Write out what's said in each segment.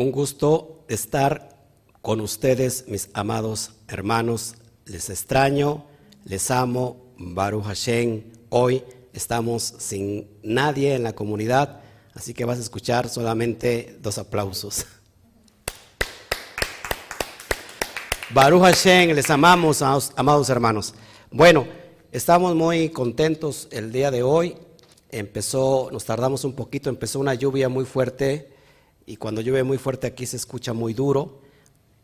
Un gusto estar con ustedes, mis amados hermanos. Les extraño, les amo, Baruch Hashem. Hoy estamos sin nadie en la comunidad, así que vas a escuchar solamente dos aplausos. Baruch Hashem, les amamos, amados hermanos. Bueno, estamos muy contentos el día de hoy. Empezó, nos tardamos un poquito, empezó una lluvia muy fuerte y cuando llueve muy fuerte aquí se escucha muy duro.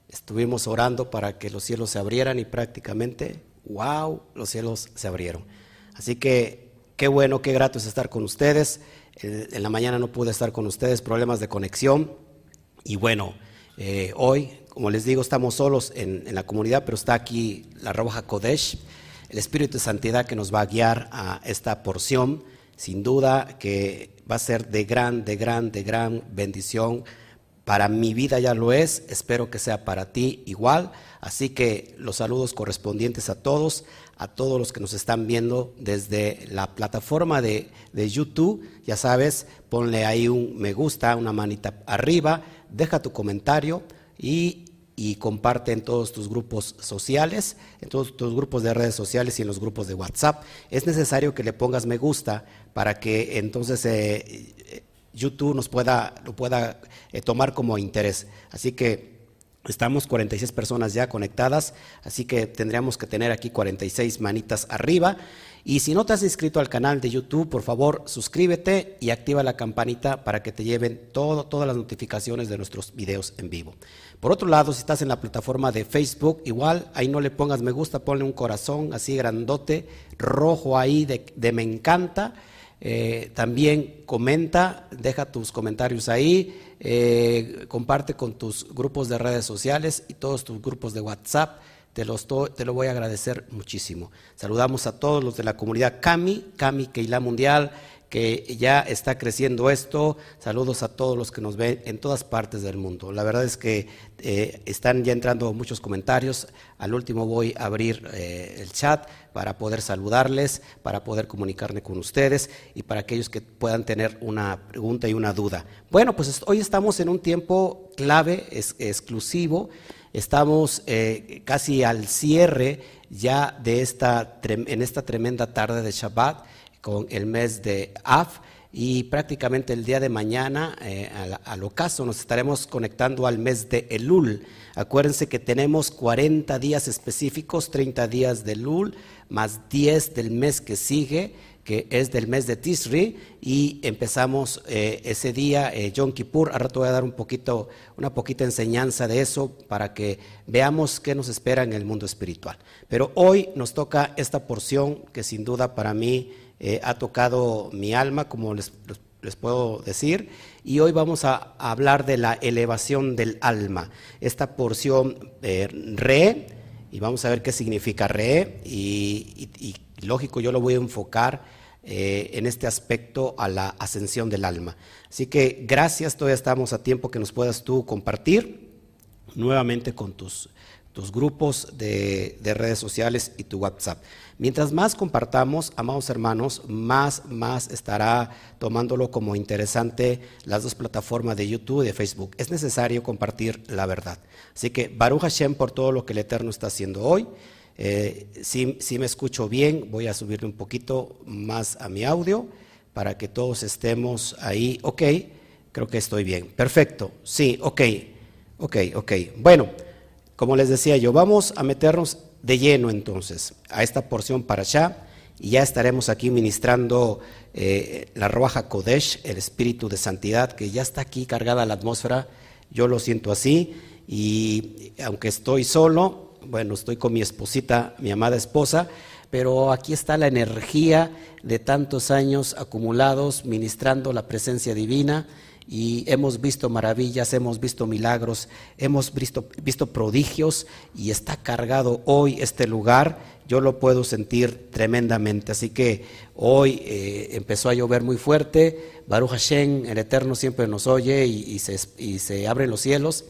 Estuvimos orando para que los cielos se abrieran y prácticamente, wow, los cielos se abrieron. Así que qué bueno, qué grato es estar con ustedes. En la mañana no pude estar con ustedes, problemas de conexión. Y bueno, eh, hoy, como les digo, estamos solos en, la comunidad, pero está aquí la Roja Kodesh, el Espíritu de Santidad que nos va a guiar a esta porción. Sin duda que va a ser de gran, de gran, de gran bendición. Para mi vida ya lo es, espero que sea para ti igual. Así que los saludos correspondientes a todos, a todos los que nos están viendo desde la plataforma de, de YouTube. Ya sabes, ponle ahí un me gusta, una manita arriba, deja tu comentario y y comparte en todos tus grupos sociales, en todos tus grupos de redes sociales y en los grupos de WhatsApp. Es necesario que le pongas me gusta para que entonces eh, YouTube nos pueda, lo pueda eh, tomar como interés. Así que estamos 46 personas ya conectadas, así que tendríamos que tener aquí 46 manitas arriba. Y si no te has inscrito al canal de YouTube, por favor, suscríbete y activa la campanita para que te lleven todo, todas las notificaciones de nuestros videos en vivo. Por otro lado, si estás en la plataforma de Facebook, igual ahí no le pongas me gusta, ponle un corazón así grandote, rojo ahí de, me encanta. Eh, también comenta, deja tus comentarios ahí, eh, comparte con tus grupos de redes sociales y todos tus grupos de WhatsApp. Te, los te lo voy a agradecer muchísimo. Saludamos a todos los de la comunidad Cami, Cami Keila Mundial, que ya está creciendo esto. Saludos a todos los que nos ven en todas partes del mundo. La verdad es que eh, están ya entrando muchos comentarios. Al último voy a abrir eh, el chat para poder saludarles, para poder comunicarme con ustedes y para aquellos que puedan tener una pregunta y una duda. Bueno, pues hoy estamos en un tiempo clave, exclusivo. Estamos eh, casi al cierre ya de esta, en esta tremenda tarde de Shabbat con el mes de Af y prácticamente el día de mañana, eh, al, ocaso, nos estaremos conectando al mes de Elul. Acuérdense que tenemos 40 días específicos, 30 días de Elul, más 10 del mes que sigue, que es del mes de Tisri, y empezamos eh, ese día, eh, Yom Kippur. Ahora te voy a dar un poquito, una poquita enseñanza de eso para que veamos qué nos espera en el mundo espiritual. Pero hoy nos toca esta porción que sin duda para mí eh, ha tocado mi alma, como les, puedo decir, y hoy vamos a, hablar de la elevación del alma, esta porción eh, re, y vamos a ver qué significa re, y, lógico, yo lo voy a enfocar eh, en este aspecto a la ascensión del alma. Así que gracias, todavía estamos a tiempo que nos puedas tú compartir nuevamente con tus, tus grupos de redes sociales y tu WhatsApp. Mientras más compartamos, amados hermanos, más, más estará tomándolo como interesante las dos plataformas de YouTube y de Facebook. Es necesario compartir la verdad. Así que Baruch Hashem por todo lo que el Eterno está haciendo hoy. Eh, si, si, me escucho bien, voy a subirle un poquito más a mi audio para que todos estemos ahí. Ok, creo que estoy bien. Perfecto. Sí, ok, ok, ok. Bueno, como les decía yo, vamos a meternos de lleno entonces a esta porción para allá y ya estaremos aquí ministrando eh, la Roja Kodesh, el espíritu de santidad, que ya está aquí cargada la atmósfera, yo lo siento así, y aunque estoy solo, bueno, estoy con mi esposita, mi amada esposa, pero aquí está la energía de tantos años acumulados ministrando la presencia divina y hemos visto maravillas, hemos visto milagros, hemos visto, visto, prodigios y está cargado hoy este lugar. Yo lo puedo sentir tremendamente. Así que hoy eh, empezó a llover muy fuerte, Baruch Hashem, el Eterno siempre nos oye y, se, y se, abren los cielos.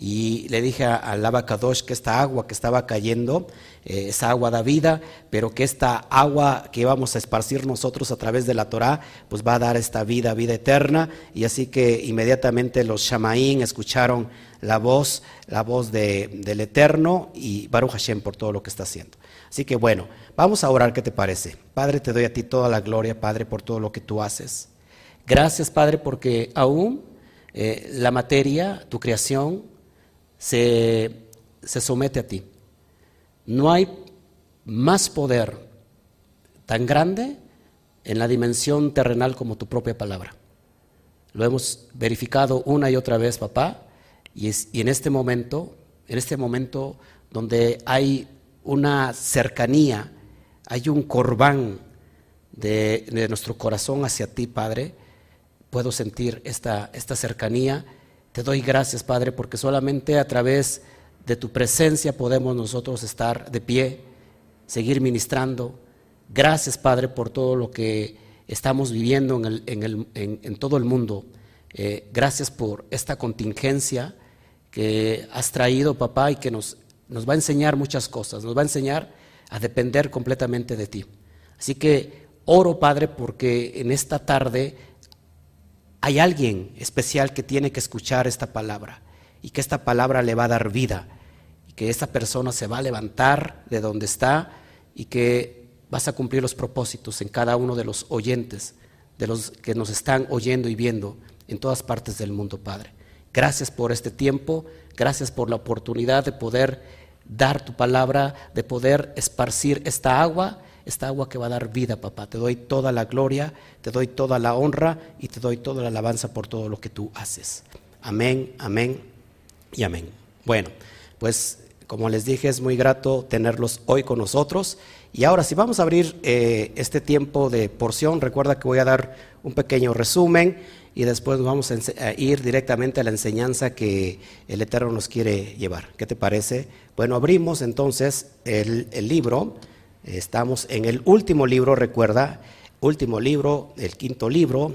Y le dije al Abacadosh que esta agua que estaba cayendo, eh, esa agua da vida, pero que esta agua que vamos a esparcir nosotros a través de la Torah, pues va a dar esta vida, vida eterna. Y así que inmediatamente los Shamaín escucharon la voz, la voz del Eterno y Baruch Hashem por todo lo que está haciendo. Así que bueno, vamos a orar, ¿qué te parece? Padre, te doy a ti toda la gloria, Padre, por todo lo que tú haces. Gracias, Padre, porque aún eh, la materia, tu creación, se, se somete a ti. No hay más poder tan grande en la dimensión terrenal como tu propia palabra. Lo hemos verificado una y otra vez, papá, y, es, y en este momento, en este momento donde hay una cercanía, hay un corbán de, nuestro corazón hacia ti, Padre. Puedo sentir esta, esta cercanía. Te doy gracias, Padre, porque solamente a través de tu presencia podemos nosotros estar de pie, seguir ministrando. Gracias, Padre, por todo lo que estamos viviendo en, el, en, el, en, todo el mundo. Eh, gracias por esta contingencia que has traído, papá, y que nos nos va a enseñar muchas cosas, nos va a enseñar a depender completamente de ti. Así que oro, Padre, porque en esta tarde hay alguien especial que tiene que escuchar esta palabra y que esta palabra le va a dar vida y que esta persona se va a levantar de donde está y que vas a cumplir los propósitos en cada uno de los oyentes, de los que nos están oyendo y viendo en todas partes del mundo, Padre. Gracias por este tiempo, gracias por la oportunidad de poder dar tu palabra, de poder esparcir esta agua, esta agua que va a dar vida, papá. Te doy toda la gloria, te doy toda la honra y te doy toda la alabanza por todo lo que tú haces. Amén, amén y amén. Bueno, pues como les dije, es muy grato tenerlos hoy con nosotros. Y ahora, si vamos a abrir eh, este tiempo de porción, recuerda que voy a dar un pequeño resumen y después vamos a ir directamente a la enseñanza que el Eterno nos quiere llevar. ¿Qué te parece? Bueno, abrimos entonces el, libro, estamos en el último libro, recuerda, último libro, el quinto libro,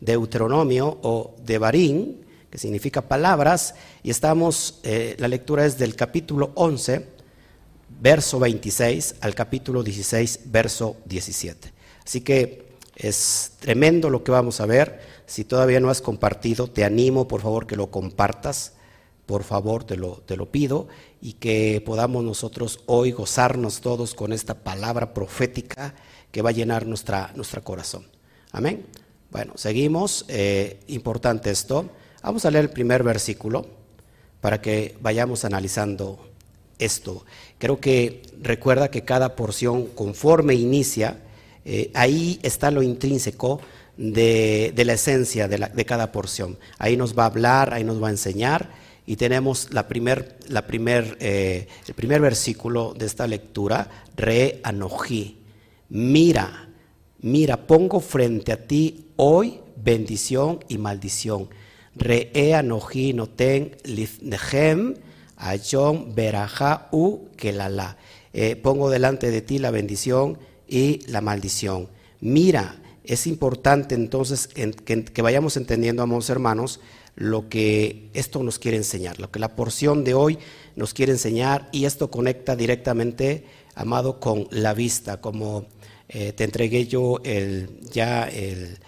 Deuteronomio o Devarim, que significa palabras, y estamos, eh, la lectura es del capítulo 11, verso 26, al capítulo 16, verso 17. Así que es tremendo lo que vamos a ver. Si todavía no has compartido, te animo por favor que lo compartas, por favor te lo, te lo pido, y que podamos nosotros hoy gozarnos todos con esta palabra profética que va a llenar nuestra, nuestro corazón. Amén. Bueno, seguimos. Eh, importante esto. Vamos a leer el primer versículo para que vayamos analizando esto. Creo que recuerda que cada porción conforme inicia, eh, ahí está lo intrínseco de, la esencia de, cada porción. Ahí nos va a hablar, ahí nos va a enseñar y tenemos eh, el primer versículo de esta lectura, re anojí. Mira, mira, pongo frente a ti hoy bendición y maldición. Re anojí noten lifnehem ayom beraja u kelala. Eh, pongo delante de ti la bendición y la maldición. Mira, es importante entonces que, vayamos entendiendo, amados hermanos, lo que esto nos quiere enseñar, lo que la porción de hoy nos quiere enseñar y esto conecta directamente, amado, con la vista, como eh, te entregué yo el, ya el,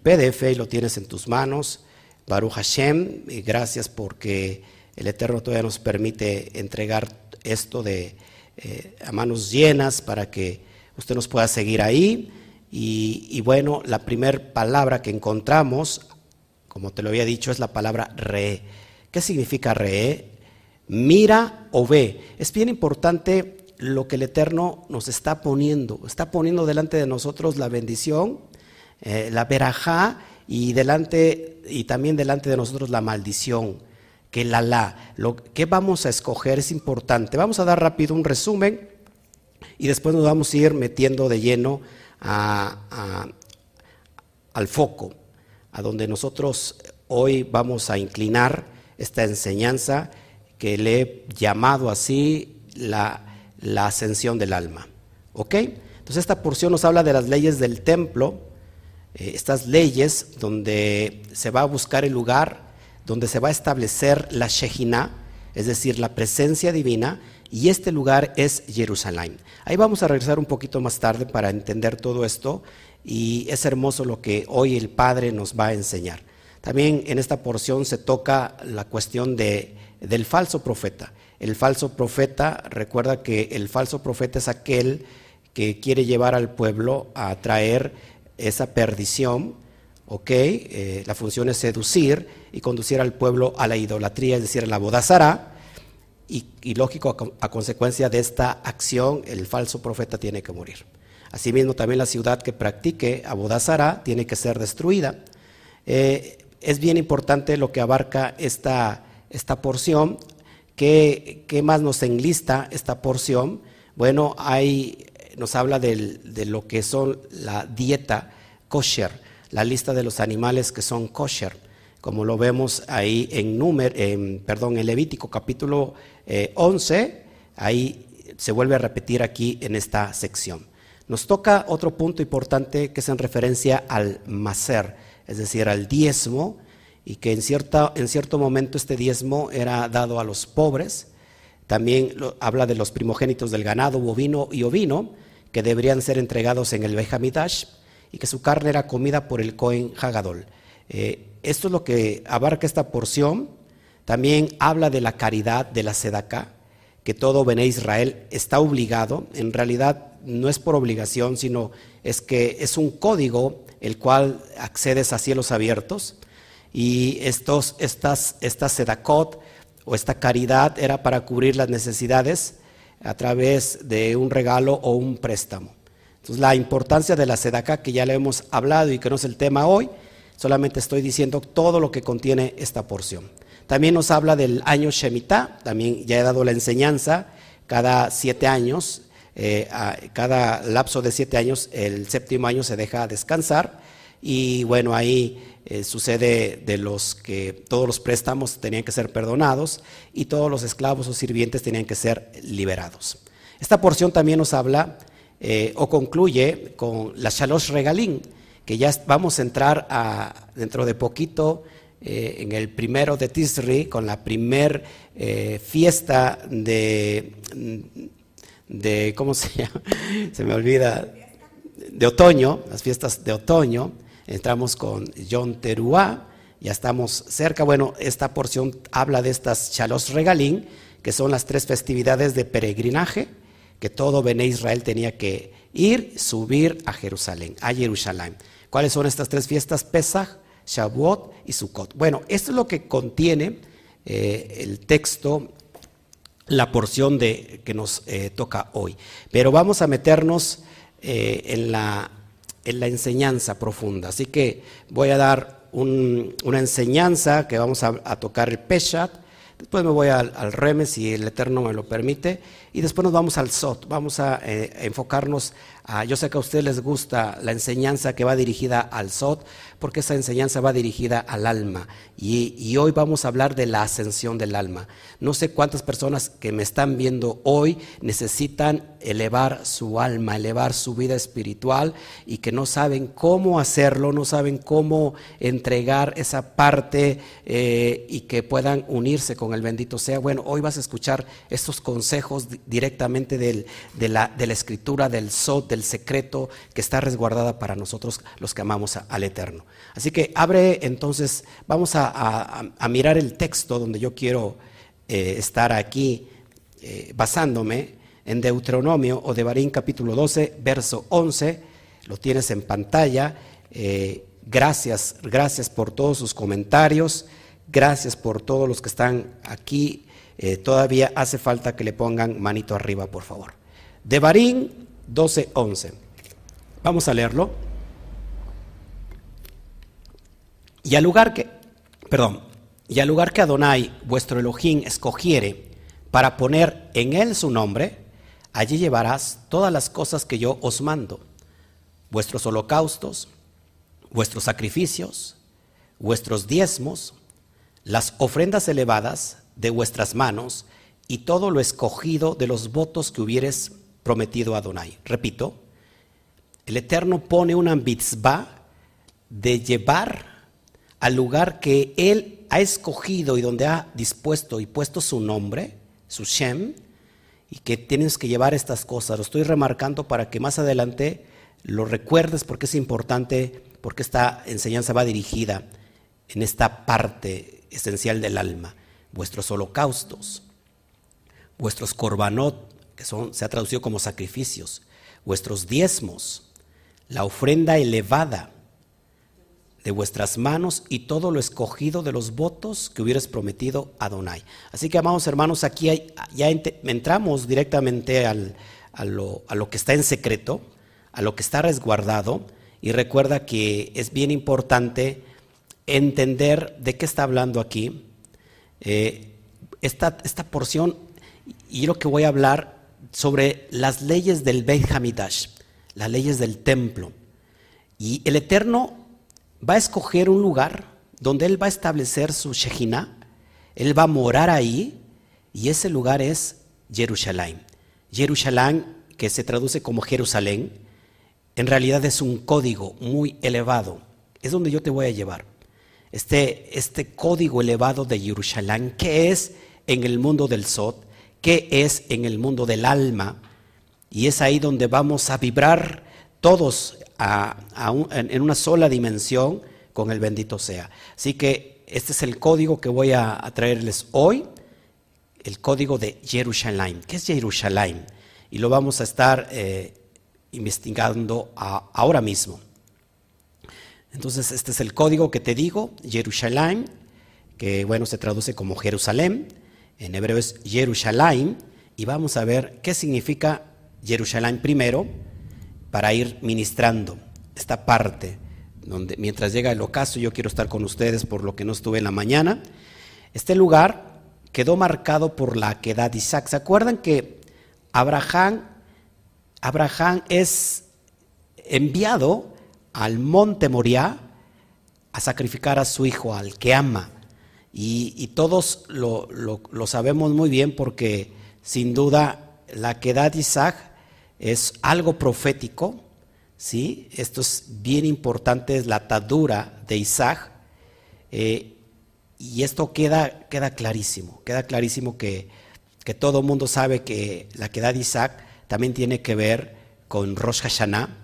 PDF y lo tienes en tus manos. Baruch Hashem, y gracias porque el Eterno todavía nos permite entregar esto de, eh, a manos llenas para que usted nos pueda seguir ahí y, bueno, la primera palabra que encontramos, como te lo había dicho, es la palabra re. ¿Qué significa re? Mira o ve. Es bien importante lo que el Eterno nos está poniendo. Está poniendo delante de nosotros la bendición, eh, la verajá y delante y también delante de nosotros la maldición, que la la. Lo que vamos a escoger es importante. Vamos a dar rápido un resumen y después nos vamos a ir metiendo de lleno al foco, a donde nosotros hoy vamos a inclinar esta enseñanza que le he llamado así la, ascensión del alma. ¿Ok? Entonces esta porción nos habla de las leyes del templo, eh, estas leyes donde se va a buscar el lugar donde se va a establecer la Shejina, es decir, la presencia divina, y este lugar es Jerusalén. Ahí vamos a regresar un poquito más tarde para entender todo esto y es hermoso lo que hoy el Padre nos va a enseñar. También en esta porción se toca la cuestión de, del falso profeta. El falso profeta, recuerda que el falso profeta es aquel que quiere llevar al pueblo a traer esa perdición, ¿ok? Eh, la función es seducir y conducir al pueblo a la idolatría, es decir, a la bodazara. Y, y lógico, a, consecuencia de esta acción, el falso profeta tiene que morir. Asimismo, también la ciudad que practique abodazara tiene que ser destruida. Eh, es bien importante lo que abarca esta, esta porción. ¿Qué, ¿Qué, más nos enlista esta porción? Bueno, hay, nos habla de lo que son la dieta kosher, la lista de los animales que son kosher, como lo vemos ahí en, número, en, perdón, en Levítico capítulo 11, eh, ahí se vuelve a repetir aquí en esta sección. Nos toca otro punto importante que es en referencia al macer, es decir, al diezmo, y que en, cierta, en cierto momento este diezmo era dado a los pobres. También habla de los primogénitos del ganado bovino y ovino, que deberían ser entregados en el Bejamidash, y que su carne era comida por el Cohen Hagadol. Eh, esto es lo que abarca esta porción. También habla de la caridad, de la sedaka, que todo Bené Israel está obligado. En realidad no es por obligación, sino es que es un código el cual accedes a cielos abiertos y estos, estas, esta sedacot o esta caridad era para cubrir las necesidades a través de un regalo o un préstamo. Entonces la importancia de la sedacá que ya le hemos hablado y que no es el tema hoy, solamente estoy diciendo todo lo que contiene esta porción. También nos habla del año Shemitah, también ya he dado la enseñanza, cada siete años eh, cada lapso de siete años, el séptimo año se deja descansar y bueno, ahí eh, sucede de los que todos los préstamos tenían que ser perdonados y todos los esclavos o sirvientes tenían que ser liberados. Esta porción también nos habla eh, o concluye con la Shalosh Regalín, que ya vamos a entrar dentro de poquito en el primero de Tisri con la primer fiesta de de, ¿cómo se llama? Se me olvida, de otoño, las fiestas de otoño. Entramos con John Teruá, ya estamos cerca. Bueno, esta porción habla de estas Chalos Regalín, que son las tres festividades de peregrinaje que todo Bené Israel tenía que ir, subir a Jerusalén, a Jerusalén. ¿Cuáles son estas tres fiestas? Pesach, Shavuot y Sukkot. Bueno, esto es lo que contiene eh, el texto la porción de, que nos eh, toca hoy. Pero vamos a meternos eh, en, la, en, la, enseñanza profunda. Así que voy a dar una enseñanza que vamos a, tocar el Peshat. Después me voy al, al, Reme, si el Eterno me lo permite. Y después nos vamos al Sot. Vamos a enfocarnos a. Yo sé que a ustedes les gusta la enseñanza que va dirigida al Sot, porque esa enseñanza va dirigida al alma. Y, hoy vamos a hablar de la ascensión del alma. No sé cuántas personas que me están viendo hoy necesitan elevar su alma, elevar su vida espiritual y que no saben cómo hacerlo, no saben cómo entregar esa parte eh, y que puedan unirse con el bendito sea. Bueno, hoy vas a escuchar estos consejos directamente de, la, de, la, escritura, del Sot, del secreto que está resguardada para nosotros los que amamos al Eterno. Así que abre entonces, vamos a, mirar el texto donde yo quiero eh, estar aquí eh, basándome en Deuteronomio o de Barín capítulo 12, verso 11, lo tienes en pantalla. Eh, gracias, gracias por todos sus comentarios, gracias por todos los que están aquí. todavía hace falta que le pongan manito arriba, por favor. De Barín 12, 11. Vamos a leerlo. Y al lugar que, perdón, y al lugar que Adonai, vuestro Elohim, escogiere para poner en él su nombre, allí llevarás todas las cosas que yo os mando, vuestros holocaustos, vuestros sacrificios, vuestros diezmos, las ofrendas elevadas de vuestras manos y todo lo escogido de los votos que hubieres prometido a Adonai. Repito, el Eterno pone una mitzvah de llevar al lugar que Él ha escogido y donde ha dispuesto y puesto su nombre, su Shem, y que tienes que llevar estas cosas. Lo estoy remarcando para que más adelante lo recuerdes porque es importante, porque esta enseñanza va dirigida en esta parte esencial del alma. Vuestros holocaustos, vuestros korbanot, que son, se ha traducido como sacrificios, vuestros diezmos, la ofrenda elevada de vuestras manos y todo lo escogido de los votos que hubieras prometido a Donai. Así que, amados hermanos, aquí ya entramos directamente a, lo, a lo que está en secreto, a lo que está resguardado, y recuerda que es bien importante entender de qué está hablando aquí. Eh, esta, esta, porción, y lo que voy a hablar sobre las leyes del Beit Hamidash, las leyes del templo. Y el Eterno va a escoger un lugar donde Él va a establecer su Shejina, Él va a morar ahí, y ese lugar es Jerusalén. Jerusalén, que se traduce como Jerusalén, en realidad es un código muy elevado. Es donde yo te voy a llevar. Este, este código elevado de Jerusalén, que es en el mundo del Sot, que es en el mundo del alma, y es ahí donde vamos a vibrar todos en una sola dimensión con el bendito sea. Así que este es el código que voy a, traerles hoy, el código de Jerusalén. ¿Qué es Jerusalén? Y lo vamos a estar eh, investigando ahora mismo. Entonces, este es el código que te digo, Jerusalén, que bueno, se traduce como Jerusalén, en hebreo es Jerusalén, y vamos a ver qué significa Jerusalén primero, para ir ministrando esta parte, donde mientras llega el ocaso yo quiero estar con ustedes por lo que no estuve en la mañana. Este lugar quedó marcado por la quedad de Isaac. ¿Se acuerdan que Abraham Abraham es enviado al monte Moriah a sacrificar a su hijo, al que ama. Y, todos lo, sabemos muy bien porque sin duda la quedad de Isaac es algo profético, ¿sí? Esto es bien importante, es la atadura de Isaac. Eh, y esto queda, queda clarísimo, queda clarísimo que, que todo el mundo sabe que la quedad de Isaac también tiene que ver con Rosh Hashanah,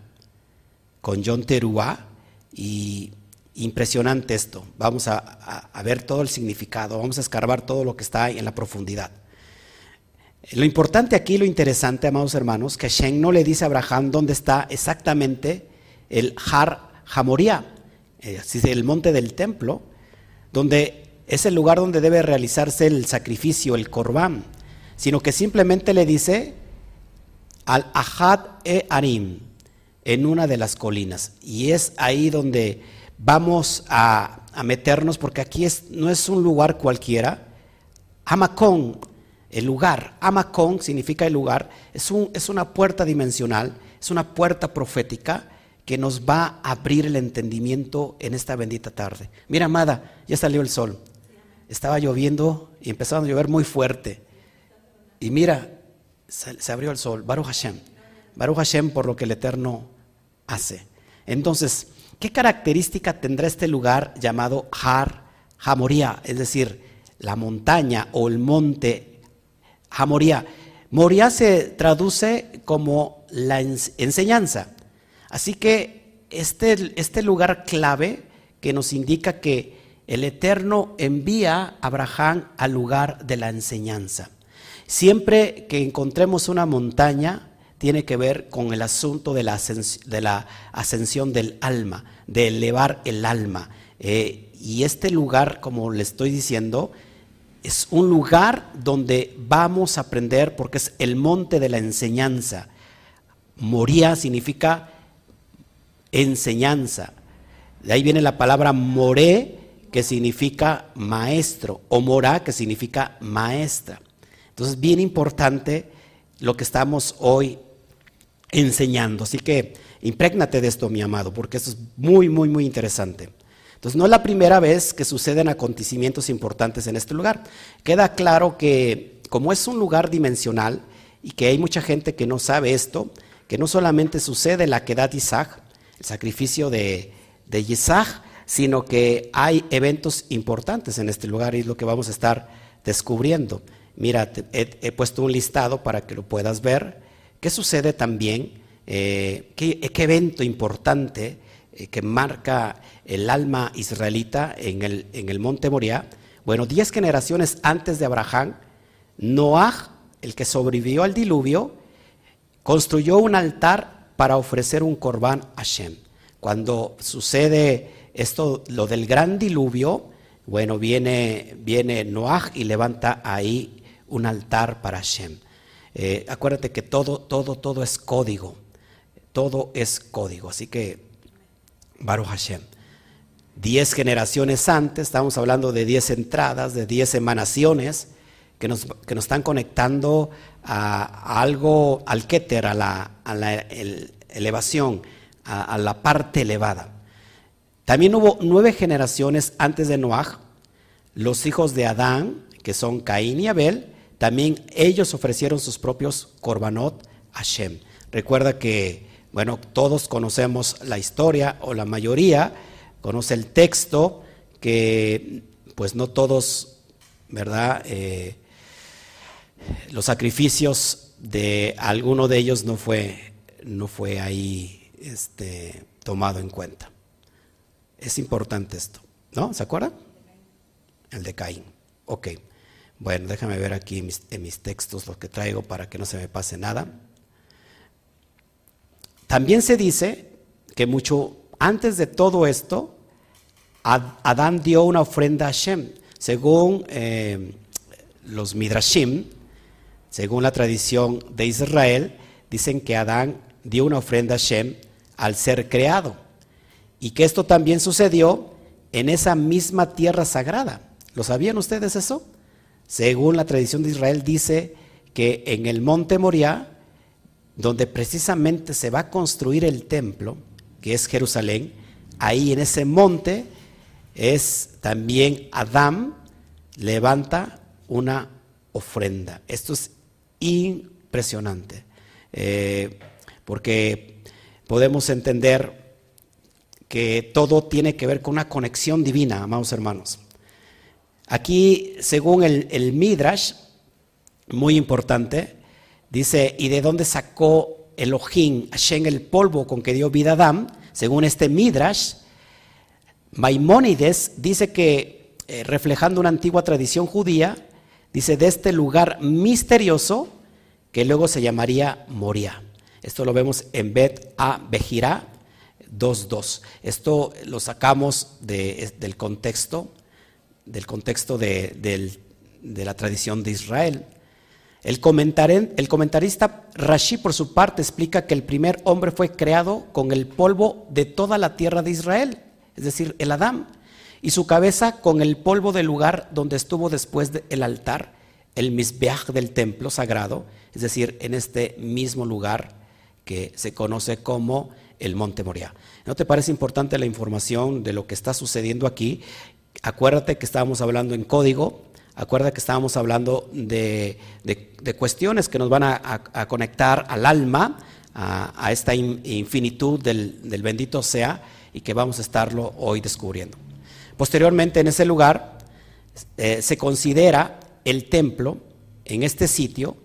con John Teruah, y impresionante esto. Vamos a, ver todo el significado, vamos a escarbar todo lo que está en la profundidad. Lo importante aquí, lo interesante, amados hermanos, que Shem no le dice a Abraham dónde está exactamente el Har Hamoria, eh, el monte del templo, donde es el lugar donde debe realizarse el sacrificio, el corbán, sino que simplemente le dice al Ahad e Arim, en una de las colinas. Y es ahí donde vamos a, meternos, porque aquí es, no es un lugar cualquiera. Amacón, el lugar. Amacón significa el lugar. Es, un, es una puerta dimensional, es una puerta profética que nos va a abrir el entendimiento en esta bendita tarde. Mira, amada, ya salió el sol. Estaba lloviendo y empezaba a llover muy fuerte. Y mira, se, abrió el sol. Baruch Hashem. Baruch Hashem por lo que el Eterno hace. Entonces, ¿qué característica tendrá este lugar llamado Har Hamoria? Es decir, la montaña o el monte Hamoria. Moria se traduce como la enseñanza. Así que este, este lugar clave que nos indica que el Eterno envía a Abraham al lugar de la enseñanza. Siempre que encontremos una montaña, tiene que ver con el asunto de la, ascensión del alma, de elevar el alma. Eh, y este lugar, como le estoy diciendo, es un lugar donde vamos a aprender porque es el monte de la enseñanza. Moría significa enseñanza. De ahí viene la palabra moré, que significa maestro, o morá, que significa maestra. Entonces, bien importante lo que estamos hoy enseñando. Así que imprégnate de esto, mi amado, porque esto es muy, muy, muy interesante. Entonces, no es la primera vez que suceden acontecimientos importantes en este lugar. Queda claro que como es un lugar dimensional y que hay mucha gente que no sabe esto, que no solamente sucede la quedad Isaac, el sacrificio de, de Yisach, sino que hay eventos importantes en este lugar y es lo que vamos a estar descubriendo. Mira, he, puesto un listado para que lo puedas ver. ¿Qué sucede también? Eh, ¿qué, evento importante eh, que marca el alma israelita en el, en el monte Moriah? Bueno, diez generaciones antes de Abraham, Noah, el que sobrevivió al diluvio, construyó un altar para ofrecer un corbán a Shem. Cuando sucede esto, lo del gran diluvio, bueno, viene, viene Noah y levanta ahí un altar para Hashem. Eh, acuérdate que todo, todo, todo es código. Todo es código. Así que, Baruch Hashem. Diez generaciones antes, estamos hablando de diez entradas, de diez emanaciones que nos, que nos están conectando a, algo, al Keter, a la, a la elevación, a la parte elevada. También hubo nueve generaciones antes de Noah, los hijos de Adán, que son Caín y Abel, también ellos ofrecieron sus propios korbanot a Shem. Recuerda que, bueno, todos conocemos la historia, o la mayoría conoce el texto, que pues no todos, ¿verdad? Eh, los sacrificios de alguno de ellos no fue, no fue ahí este, tomado en cuenta. Es importante esto, ¿no? ¿Se acuerdan? El de Caín. Ok. Bueno, déjame ver aquí en mis, textos lo que traigo para que no se me pase nada. También se dice que mucho antes de todo esto, Adán dio una ofrenda a Shem. Según eh, los Midrashim, según la tradición de Israel, dicen que Adán dio una ofrenda a Shem al ser creado y que esto también sucedió en esa misma tierra sagrada. ¿Lo sabían ustedes eso? Según la tradición de Israel dice que en el monte Moriah, donde precisamente se va a construir el templo, que es Jerusalén, ahí en ese monte es también Adán levanta una ofrenda. Esto es impresionante, eh, porque podemos entender que todo tiene que ver con una conexión divina, amados hermanos. Aquí, según el, Midrash, muy importante, dice, ¿y de dónde sacó Elohim, Hashem, el polvo con que dio vida a Adán? Según este Midrash, Maimónides dice que, eh, reflejando una antigua tradición judía, dice, de este lugar misterioso, que luego se llamaría Moria. Esto lo vemos en Bet a Bejirá, 2.2. Esto lo sacamos del contexto, del contexto de, la tradición de Israel. El, comentarista Rashi, por su parte, explica que el primer hombre fue creado con el polvo de toda la tierra de Israel, es decir, el Adán, y su cabeza con el polvo del lugar donde estuvo después del altar, el misbeach del templo sagrado, es decir, en este mismo lugar que se conoce como el monte Moria. ¿No te parece importante la información de lo que está sucediendo aquí? Acuérdate que estábamos hablando en código, acuérdate que estábamos hablando de, cuestiones que nos van a, conectar al alma, a, esta infinitud del, bendito sea y que vamos a estarlo hoy descubriendo. Posteriormente, en ese lugar, eh, se considera el templo, en este sitio,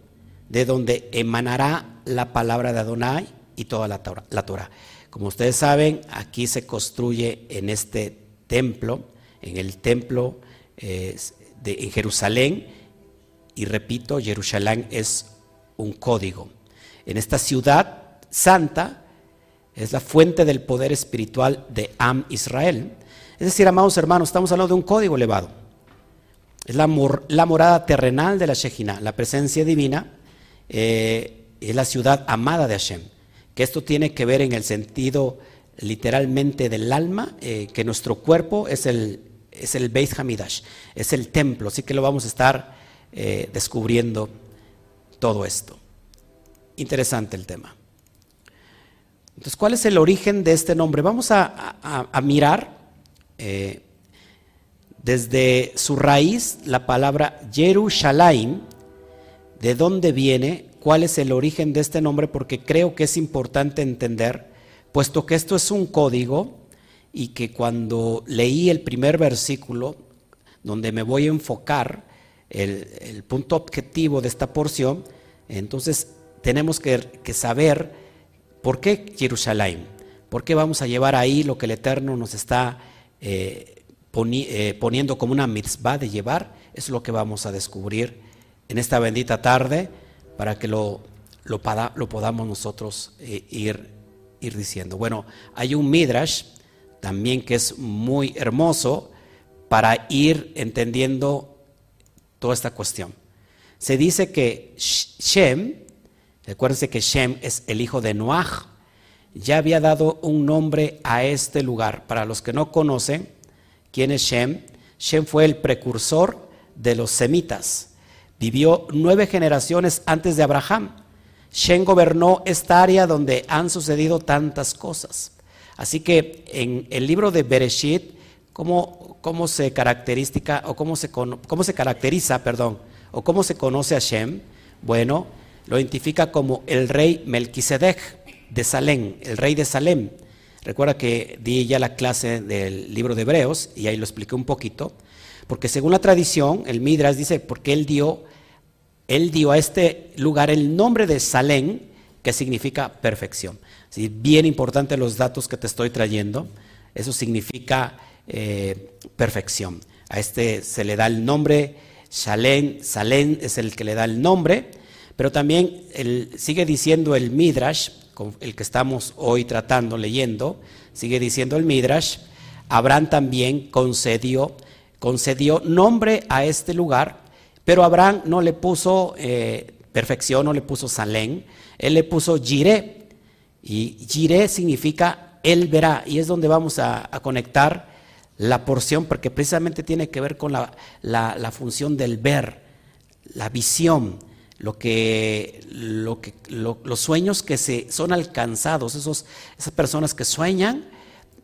de donde emanará la palabra de Adonai y toda la Torah. Como ustedes saben, aquí se construye en este templo, en el templo eh, de, en Jerusalén, y repito, Jerusalén es un código. En esta ciudad santa es la fuente del poder espiritual de Am Israel. Es decir, amados hermanos, estamos hablando de un código elevado. Es la, morada terrenal de la Shejina, la presencia divina, eh, es la ciudad amada de Hashem que esto tiene que ver en el sentido literalmente del alma, eh, que nuestro cuerpo es el, es el Beit Hamidash, es el templo, así que lo vamos a estar eh, descubriendo todo esto. Interesante el tema. Entonces, ¿cuál es el origen de este nombre? Vamos a, mirar eh, desde su raíz la palabra Jerusalén, de dónde viene cuál es el origen de este nombre porque creo que es importante entender, puesto que esto es un código y que cuando leí el primer versículo, donde me voy a enfocar, el, punto objetivo de esta porción, entonces tenemos que, saber por qué Jerusalén, por qué vamos a llevar ahí lo que el Eterno nos está eh, eh, poniendo como una mitzvah de llevar, es lo que vamos a descubrir en esta bendita tarde para que lo, lo, podamos nosotros eh, ir, ir diciendo. Bueno, hay un midrash también que es muy hermoso para ir entendiendo toda esta cuestión. Se dice que Shem, recuérdense que Shem es el hijo de Noah, ya había dado un nombre a este lugar. Para los que no conocen quién es Shem, Shem fue el precursor de los semitas. Vivió nueve generaciones antes de Abraham. Shem gobernó esta área donde han sucedido tantas cosas. Así que en el libro de Bereshit, ¿cómo, cómo se caracteriza o cómo se, cómo se caracteriza, perdón, o cómo se conoce a Shem? Bueno, lo identifica como el rey Melquisedec de Salem, el rey de Salem. Recuerda que di ya la clase del libro de Hebreos y ahí lo expliqué un poquito, porque según la tradición, el Midras dice, porque él dio, él dio a este lugar el nombre de Salem, que significa perfección. Bien importante los datos que te estoy trayendo. Eso significa eh, perfección. A este se le da el nombre, Shalem, Salem es el que le da el nombre, pero también sigue diciendo el Midrash, el que estamos hoy tratando, leyendo, sigue diciendo el Midrash, Abraham también concedió, concedió nombre a este lugar, pero Abraham no le puso eh, perfección, no le puso Salem, él le puso Jireh, y Jireh significa Él verá, y es donde vamos a, conectar la porción, porque precisamente tiene que ver con la, función del ver, la visión, lo que, lo que los sueños que se, son alcanzados, esos, esas personas que sueñan,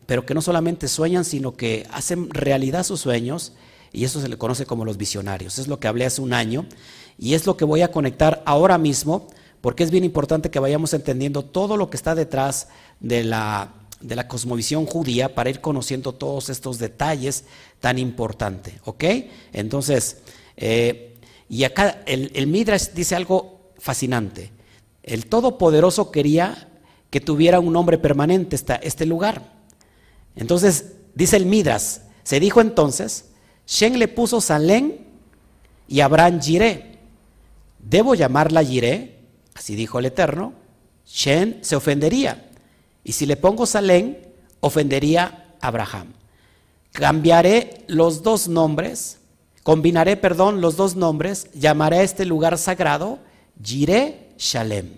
pero que no solamente sueñan, sino que hacen realidad sus sueños, y eso se le conoce como los visionarios. Es lo que hablé hace un año, y es lo que voy a conectar ahora mismo porque es bien importante que vayamos entendiendo todo lo que está detrás de la, de la cosmovisión judía para ir conociendo todos estos detalles tan importantes. ¿Ok? Entonces, eh, y acá el, Midrash dice algo fascinante. El Todopoderoso quería que tuviera un nombre permanente esta, este lugar. Entonces, dice el Midrash, se dijo entonces, Shen le puso Salén y Abraham Jiré. ¿Debo llamarla Jiré? Así dijo el Eterno, Shen se ofendería. Y si le pongo Salén, ofendería a Abraham. Cambiaré los dos nombres, combinaré, perdón, los dos nombres, llamaré a este lugar sagrado Jireh Shalem,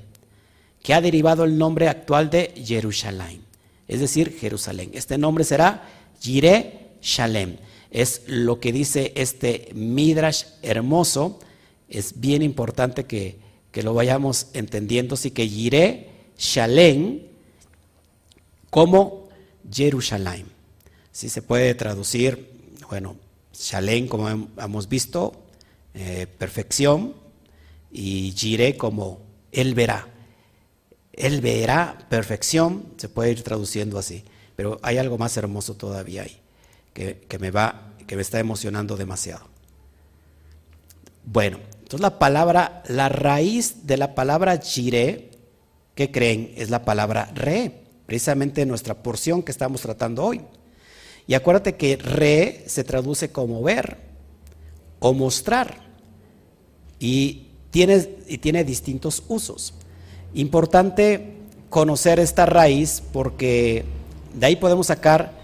que ha derivado el nombre actual de Jerusalén, es decir, Jerusalén. Este nombre será Jireh Shalem. Es lo que dice este Midrash hermoso. Es bien importante que que lo vayamos entendiendo, así que Yiré Shalem como Jerusalén. Si se puede traducir, bueno, Shalem como hemos visto, eh, perfección, y Jiré como Él verá. Él verá perfección, se puede ir traduciendo así. Pero hay algo más hermoso todavía ahí, que, que me va, que me está emocionando demasiado. Bueno, entonces la palabra, la raíz de la palabra chire, ¿qué creen? Es la palabra re, precisamente nuestra porción que estamos tratando hoy. Y acuérdate que re se traduce como ver o mostrar y tiene, y tiene distintos usos. Importante conocer esta raíz porque de ahí podemos sacar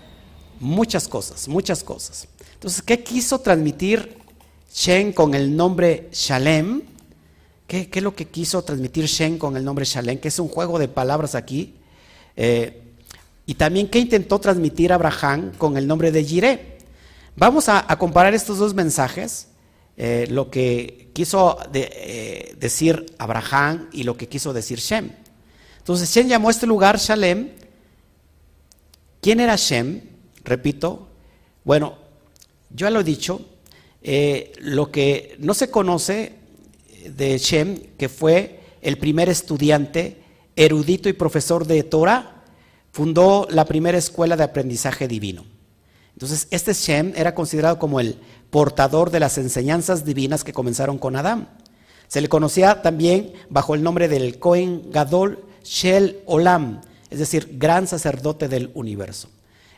muchas cosas, muchas cosas. Entonces, ¿qué quiso transmitir Shen con el nombre Shalem. ¿Qué, es lo que quiso transmitir Shen con el nombre Shalem? Que es un juego de palabras aquí. Eh, y también, ¿qué intentó transmitir Abraham con el nombre de Jireh? Vamos a, comparar estos dos mensajes, eh, lo que quiso eh, decir Abraham y lo que quiso decir Shem. Entonces, Shem llamó a este lugar Shalem. ¿Quién era Shem? Repito. Bueno, yo ya lo he dicho, eh, lo que no se conoce de Shem, que fue el primer estudiante erudito y profesor de Torah, fundó la primera escuela de aprendizaje divino. Entonces, este Shem era considerado como el portador de las enseñanzas divinas que comenzaron con Adán. Se le conocía también bajo el nombre del Cohen Gadol Shel Olam, es decir, gran sacerdote del universo.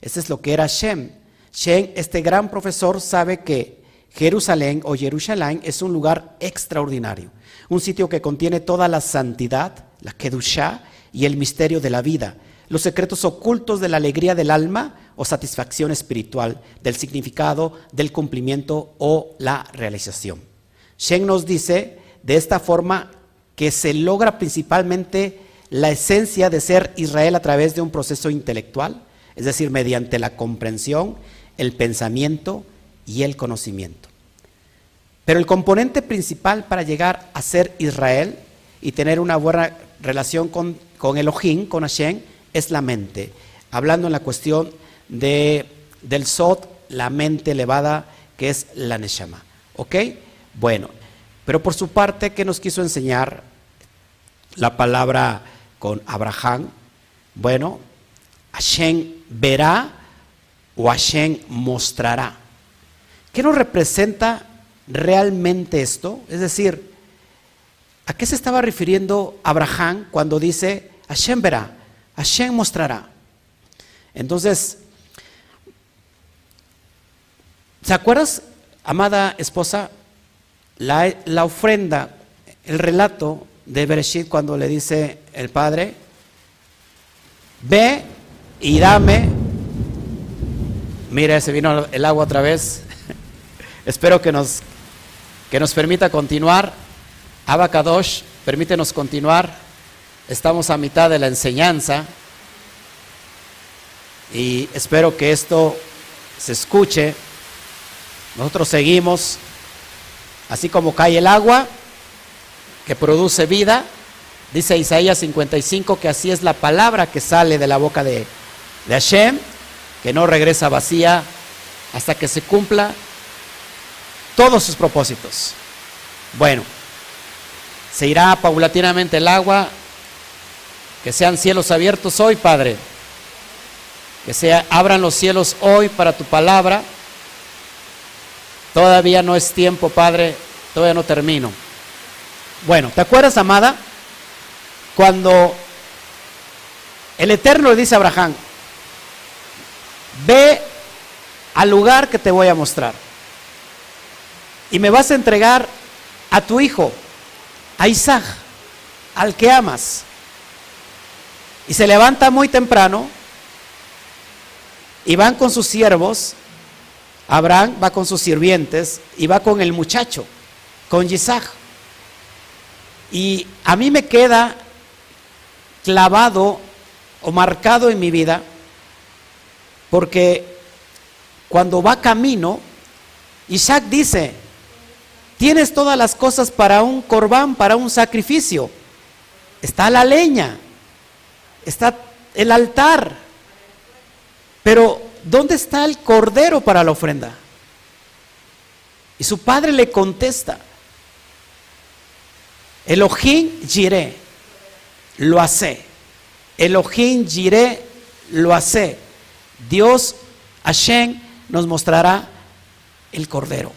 Este es lo que era Shem. Shem, este gran profesor, sabe que Jerusalén o Jerusalén es un lugar extraordinario, un sitio que contiene toda la santidad, la Kedushá y el misterio de la vida, los secretos ocultos de la alegría del alma o satisfacción espiritual, del significado, del cumplimiento o la realización. Shen nos dice de esta forma que se logra principalmente la esencia de ser Israel a través de un proceso intelectual, es decir, mediante la comprensión, el pensamiento y el conocimiento. Pero el componente principal para llegar a ser Israel y tener una buena relación con, con Elohim, con Hashem, es la mente. Hablando en la cuestión de, del Sot, la mente elevada, que es la Neshama. ¿Ok? Bueno, pero por su parte, ¿qué nos quiso enseñar la palabra con Abraham? Bueno, Hashem verá o Hashem mostrará. ¿Qué nos representa realmente esto? Es decir, ¿a qué se estaba refiriendo Abraham cuando dice Hashem verá? Hashem mostrará. Entonces, ¿se acuerdas, amada esposa, la, la, ofrenda, el relato de Bereshit cuando le dice el padre, ve y dame, mira, se vino el agua otra vez, espero que nos, que nos permita continuar, Abacadosh, permítenos continuar. Estamos a mitad de la enseñanza y espero que esto se escuche. Nosotros seguimos, así como cae el agua, que produce vida, dice Isaías 55 que así es la palabra que sale de la boca de, de Hashem, que no regresa vacía hasta que se cumpla todos sus propósitos. Bueno, se irá paulatinamente el agua que sean cielos abiertos hoy, Padre. Que se abran los cielos hoy para tu palabra. Todavía no es tiempo, Padre. Todavía no termino. Bueno, ¿te acuerdas, amada? Cuando el Eterno le dice a Abraham, ve al lugar que te voy a mostrar. Y me vas a entregar a tu hijo, a Isaac, al que amas. Y se levanta muy temprano y van con sus siervos. Abraham va con sus sirvientes y va con el muchacho, con Isaac. Y a mí me queda clavado o marcado en mi vida porque cuando va camino, Isaac dice, tienes todas las cosas para un corbán, para un sacrificio. Está la leña, está el altar. Pero, ¿dónde está el cordero para la ofrenda? Y su padre le contesta, Elohim giré, lo hace. Elohim giré, lo hace. Dios, Hashem, nos mostrará el cordero.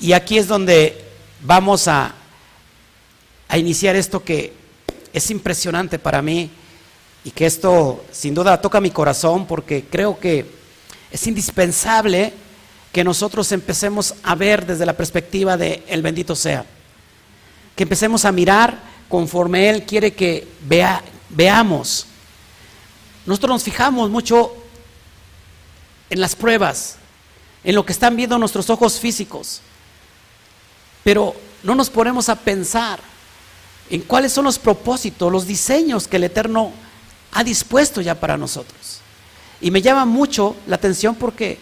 Y aquí es donde vamos a, a iniciar esto que es impresionante para mí y que esto sin duda toca mi corazón porque creo que es indispensable que nosotros empecemos a ver desde la perspectiva de el bendito sea. Que empecemos a mirar conforme Él quiere que vea, veamos. Nosotros nos fijamos mucho en las pruebas, en lo que están viendo nuestros ojos físicos, pero no nos ponemos a pensar en cuáles son los propósitos, los diseños que el Eterno ha dispuesto ya para nosotros. Y me llama mucho la atención porque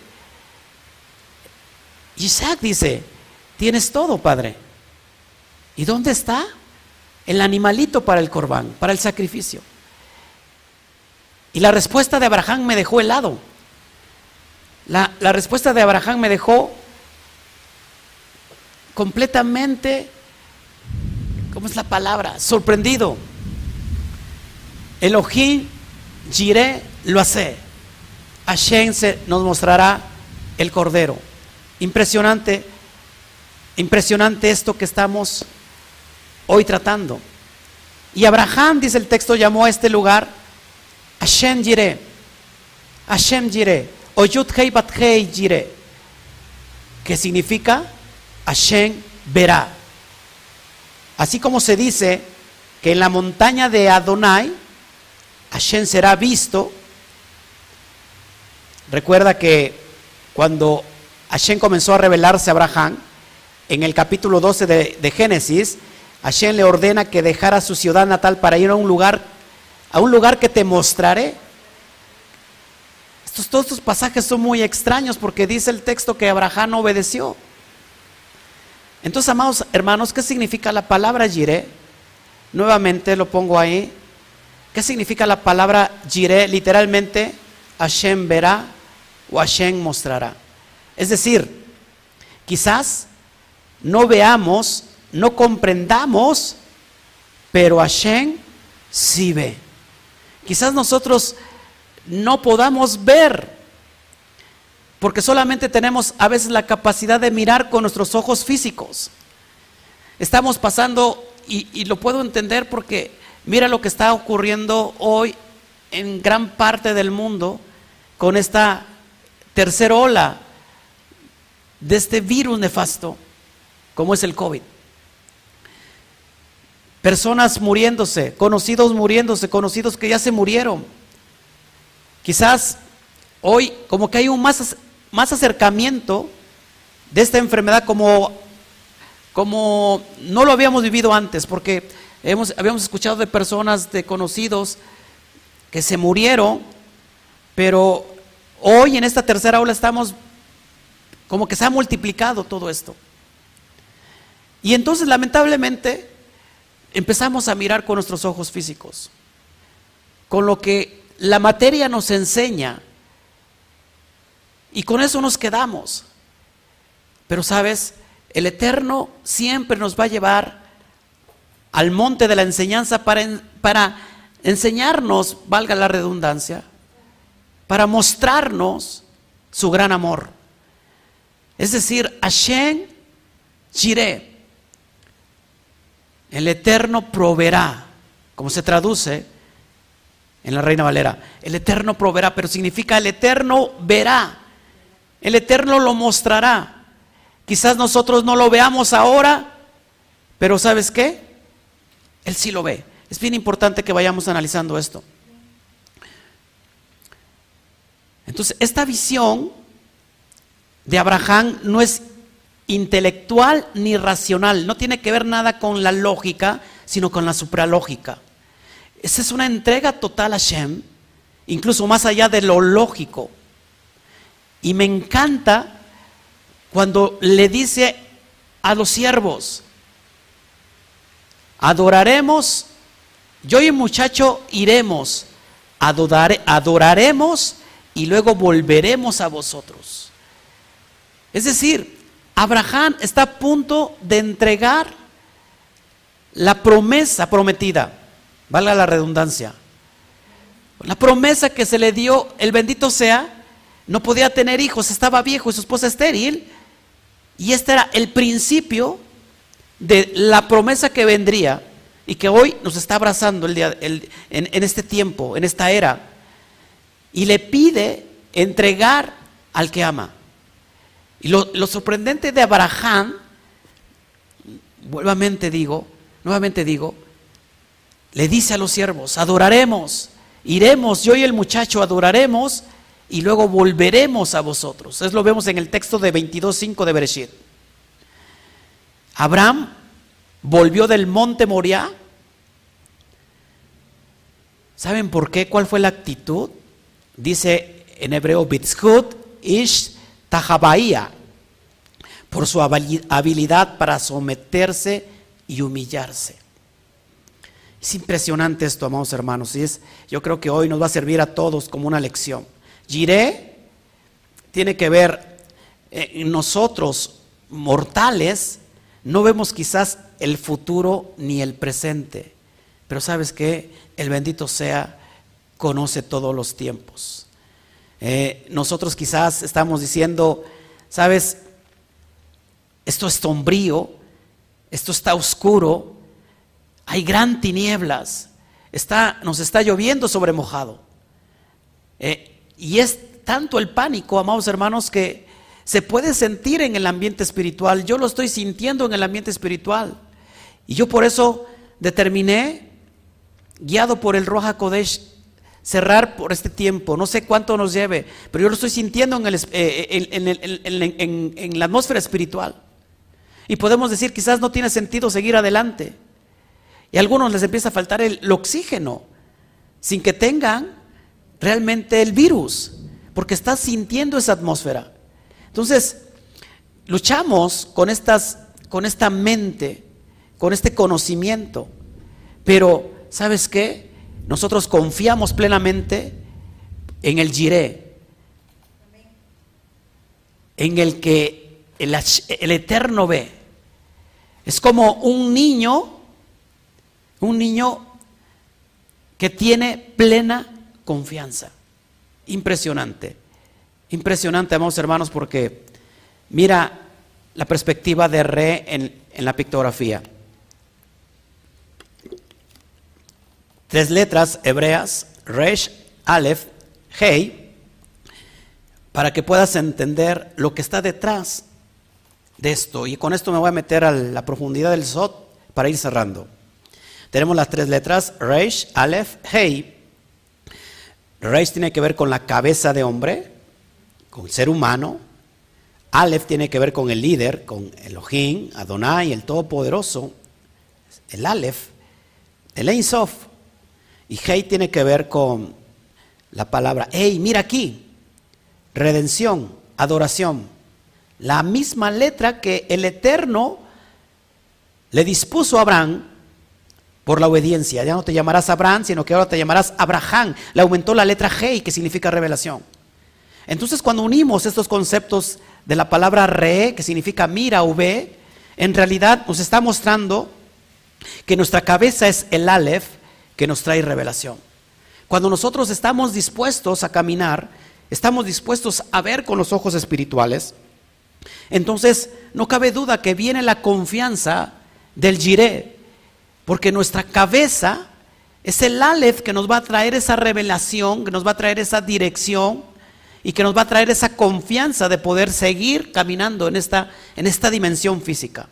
Isaac dice, tienes todo, Padre. ¿Y dónde está? El animalito para el corbán, para el sacrificio. Y la respuesta de Abraham me dejó helado. La, la respuesta de Abraham me dejó completamente, ¿cómo es la palabra? Sorprendido. Elohim Jiré lo hace. Hashem se nos mostrará el cordero. Impresionante, impresionante esto que estamos hoy tratando. Y Abraham, dice el texto, llamó a este lugar Hashem Jireh. Hashem Jireh. O Hei Bat Hei Jireh. Que significa Hashem verá. Así como se dice que en la montaña de Adonai, Hashem será visto. Recuerda que cuando Hashem comenzó a revelarse a Abraham, en el capítulo 12 de, de Génesis, Hashem le ordena que dejara su ciudad natal para ir a un lugar, a un lugar que te mostraré. Estos, todos estos pasajes son muy extraños porque dice el texto que Abraham obedeció. Entonces, amados hermanos, ¿qué significa la palabra Jireh? Nuevamente lo pongo ahí. ¿Qué significa la palabra Jireh? Literalmente, Hashem verá o Hashem mostrará. Es decir, quizás no veamos, no comprendamos, pero Hashem sí ve. Quizás nosotros no podamos ver, porque solamente tenemos a veces la capacidad de mirar con nuestros ojos físicos. Estamos pasando, y, lo puedo entender porque mira lo que está ocurriendo hoy en gran parte del mundo con esta tercera ola de este virus nefasto, como es el COVID. Personas muriéndose, conocidos muriéndose, conocidos que ya se murieron. Quizás hoy como que hay un más más acercamiento de esta enfermedad como, como no lo habíamos vivido antes, porque hemos, habíamos escuchado de personas, de conocidos, que se murieron, pero hoy en esta tercera ola estamos como que se ha multiplicado todo esto. Y entonces lamentablemente empezamos a mirar con nuestros ojos físicos, con lo que la materia nos enseña y con eso nos quedamos. Pero sabes, el Eterno siempre nos va a llevar al monte de la enseñanza para, para enseñarnos, valga la redundancia, para mostrarnos su gran amor. Es decir, Hashem Jireh, el Eterno proveerá, como se traduce en la Reina Valera, el Eterno proveerá, pero significa el Eterno verá. El Eterno lo mostrará. Quizás nosotros no lo veamos ahora, pero ¿sabes qué? Él sí lo ve. Es bien importante que vayamos analizando esto. Entonces, esta visión de Abraham no es intelectual ni racional, no tiene que ver nada con la lógica, sino con la supralógica. Esa es una entrega total a Shem, incluso más allá de lo lógico. Y me encanta cuando le dice a los siervos, adoraremos, yo y el muchacho iremos, adoraremos y luego volveremos a vosotros. Es decir, Abraham está a punto de entregar la promesa prometida, valga la redundancia, la promesa que se le dio, el bendito sea, no podía tener hijos, estaba viejo y su esposa estéril. Y este era el principio de la promesa que vendría y que hoy nos está abrazando el día, en, este tiempo, en esta era. Y le pide entregar al que ama. Y lo, lo sorprendente de Abraham, nuevamente digo, nuevamente digo, le dice a los siervos, adoraremos, iremos, yo y el muchacho adoraremos y luego volveremos a vosotros. Eso lo vemos en el texto de 22.5 de Bereshit. Abraham volvió del monte Moriah. ¿Saben por qué? ¿Cuál fue la actitud? Dice en hebreo, Bitzhut ish tahabaia, por su habilidad para someterse y humillarse. Es impresionante esto, amados hermanos, y es, yo creo que hoy nos va a servir a todos como una lección. Jiré tiene que ver eh, nosotros mortales, no vemos quizás el futuro ni el presente, pero sabes que el bendito sea conoce todos los tiempos. Eh, nosotros quizás estamos diciendo, sabes, esto es sombrío, esto está oscuro, hay gran tinieblas, está, nos está lloviendo sobre mojado. Eh, y es tanto el pánico, amados hermanos, que se puede sentir en el ambiente espiritual. Yo lo estoy sintiendo en el ambiente espiritual. Y yo por eso determiné, guiado por el Roja Kodesh, cerrar por este tiempo. No sé cuánto nos lleve, pero yo lo estoy sintiendo en, la atmósfera espiritual. Y podemos decir, quizás no tiene sentido seguir adelante. Y a algunos les empieza a faltar el, oxígeno, sin que tengan realmente el virus, porque estás sintiendo esa atmósfera. Entonces, luchamos con, estas, con esta mente, con este conocimiento, pero ¿sabes qué? Nosotros confiamos plenamente en el Jiré, en el que el, el Eterno ve. Es como un niño un niño que tiene plena confianza. Impresionante. Impresionante, amados hermanos, porque mira la perspectiva de Re en, en la pictografía. Tres letras hebreas, Resh, Aleph, Hei, para que puedas entender lo que está detrás de esto. Y con esto me voy a meter a la profundidad del Sot para ir cerrando. Tenemos las tres letras, Reish, Aleph, Hei. Reish tiene que ver con la cabeza de hombre, con el ser humano. Aleph tiene que ver con el líder, con Elohim, Adonai, el Todopoderoso. El Aleph, el Ein Sof. Y Hei tiene que ver con la palabra, hey, mira aquí, redención, adoración. La misma letra que el Eterno le dispuso a Abraham por la obediencia. Ya no te llamarás Abraham, sino que ahora te llamarás Abraham. Le aumentó la letra G, que significa revelación. Entonces, cuando unimos estos conceptos de la palabra re, que significa mira o ve, en realidad nos está mostrando que nuestra cabeza es el Aleph que nos trae revelación. Cuando nosotros estamos dispuestos a caminar, estamos dispuestos a ver con los ojos espirituales, entonces no cabe duda que viene la confianza del Jireh, porque nuestra cabeza es el Aleph que nos va a traer esa revelación, que nos va a traer esa dirección y que nos va a traer esa confianza de poder seguir caminando en esta, en esta dimensión física.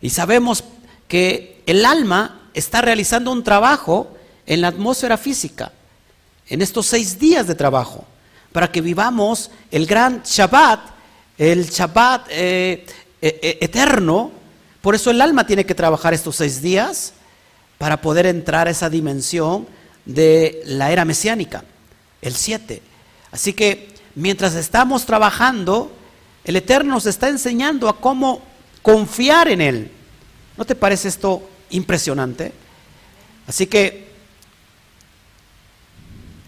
Y sabemos que el alma está realizando un trabajo en la atmósfera física, en estos seis días de trabajo, para que vivamos el gran Shabbat, el Shabbat eh, eh, eh, eterno, por eso el alma tiene que trabajar estos seis días para poder entrar a esa dimensión de la era mesiánica, el siete. Así que mientras estamos trabajando, el Eterno nos está enseñando a cómo confiar en Él. ¿No te parece esto impresionante? Así que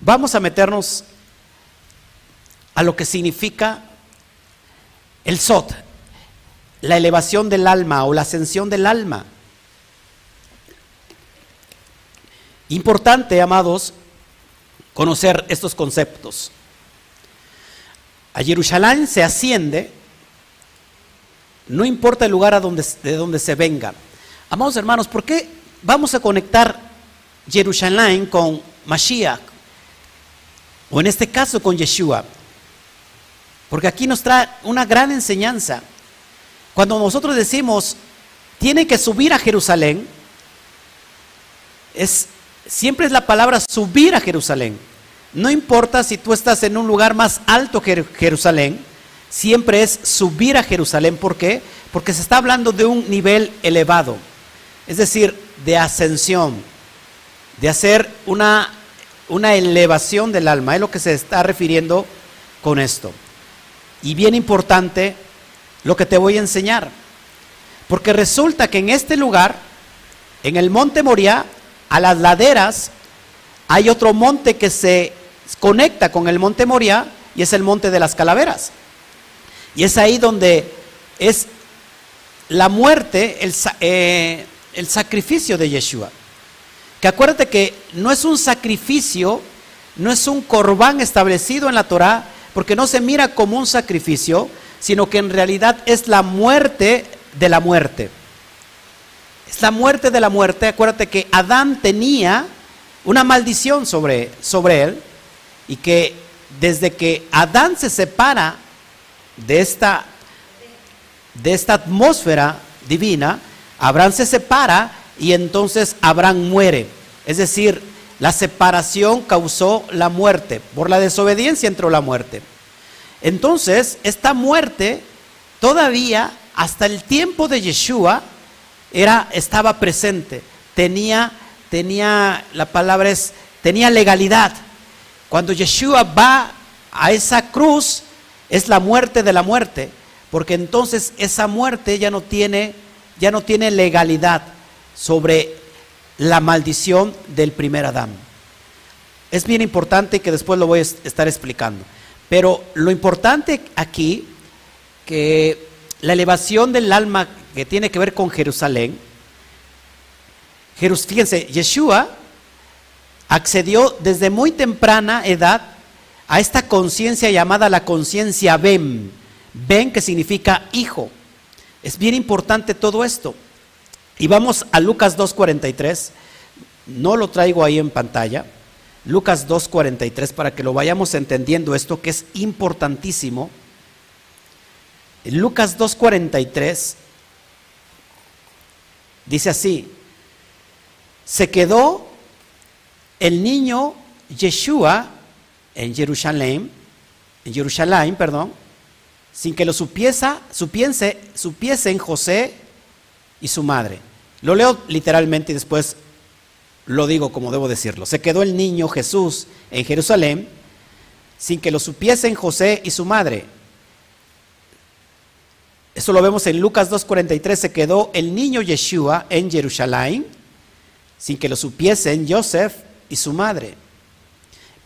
vamos a meternos a lo que significa el Sot, la elevación del alma o la ascensión del alma. Importante, amados, conocer estos conceptos. A Jerusalén se asciende, no importa el lugar a donde, de donde se venga. Amados hermanos, ¿por qué vamos a conectar Jerusalén con Mashiach? O en este caso con Yeshua. Porque aquí nos trae una gran enseñanza. Cuando nosotros decimos, tiene que subir a Jerusalén, es, siempre es la palabra subir a Jerusalén. No importa si tú estás en un lugar más alto que Jerusalén, siempre es subir a Jerusalén. ¿Por qué? Porque se está hablando de un nivel elevado, es decir, de ascensión, de hacer una, una elevación del alma. Es lo que se está refiriendo con esto. Y bien importante, lo que te voy a enseñar. Porque resulta que en este lugar, en el monte Moria, a las laderas, hay otro monte que se conecta con el monte Moria y es el monte de las calaveras. Y es ahí donde es la muerte, el, eh, el sacrificio de Yeshua. que acuérdate que no es un sacrificio, no es un corbán establecido en la Torah, porque no se mira como un sacrificio, sino que en realidad es la muerte de la muerte. Es la muerte de la muerte. Acuérdate que Adán tenía una maldición sobre, sobre él y que desde que Adán se separa de esta, de esta atmósfera divina, Abraham se separa y entonces Abraham muere. Es decir, la separación causó la muerte. Por la desobediencia entró la muerte. Entonces, esta muerte todavía hasta el tiempo de Yeshua era, estaba presente. Tenía, tenía, la palabra es, tenía legalidad. Cuando Yeshua va a esa cruz, es la muerte de la muerte, porque entonces esa muerte ya no tiene, ya no tiene legalidad sobre la maldición del primer Adán. Es bien importante que después lo voy a estar explicando. Pero lo importante aquí, que la elevación del alma que tiene que ver con Jerusalén, fíjense, Yeshua accedió desde muy temprana edad a esta conciencia llamada la conciencia Ben. Ben que significa hijo. Es bien importante todo esto. Y vamos a Lucas 2.43. No lo traigo ahí en pantalla. Lucas 2.43 para que lo vayamos entendiendo esto que es importantísimo. Lucas 2.43 dice así, se quedó el niño Yeshua en Jerusalén, en Jerusalén, perdón, sin que lo supiese, supiese, supiesen José y su madre. Lo leo literalmente y después lo digo como debo decirlo. Se quedó el niño Jesús en Jerusalén sin que lo supiesen José y su madre. Eso lo vemos en Lucas 2.43. Se quedó el niño Yeshua en Jerusalén sin que lo supiesen Joseph y su madre.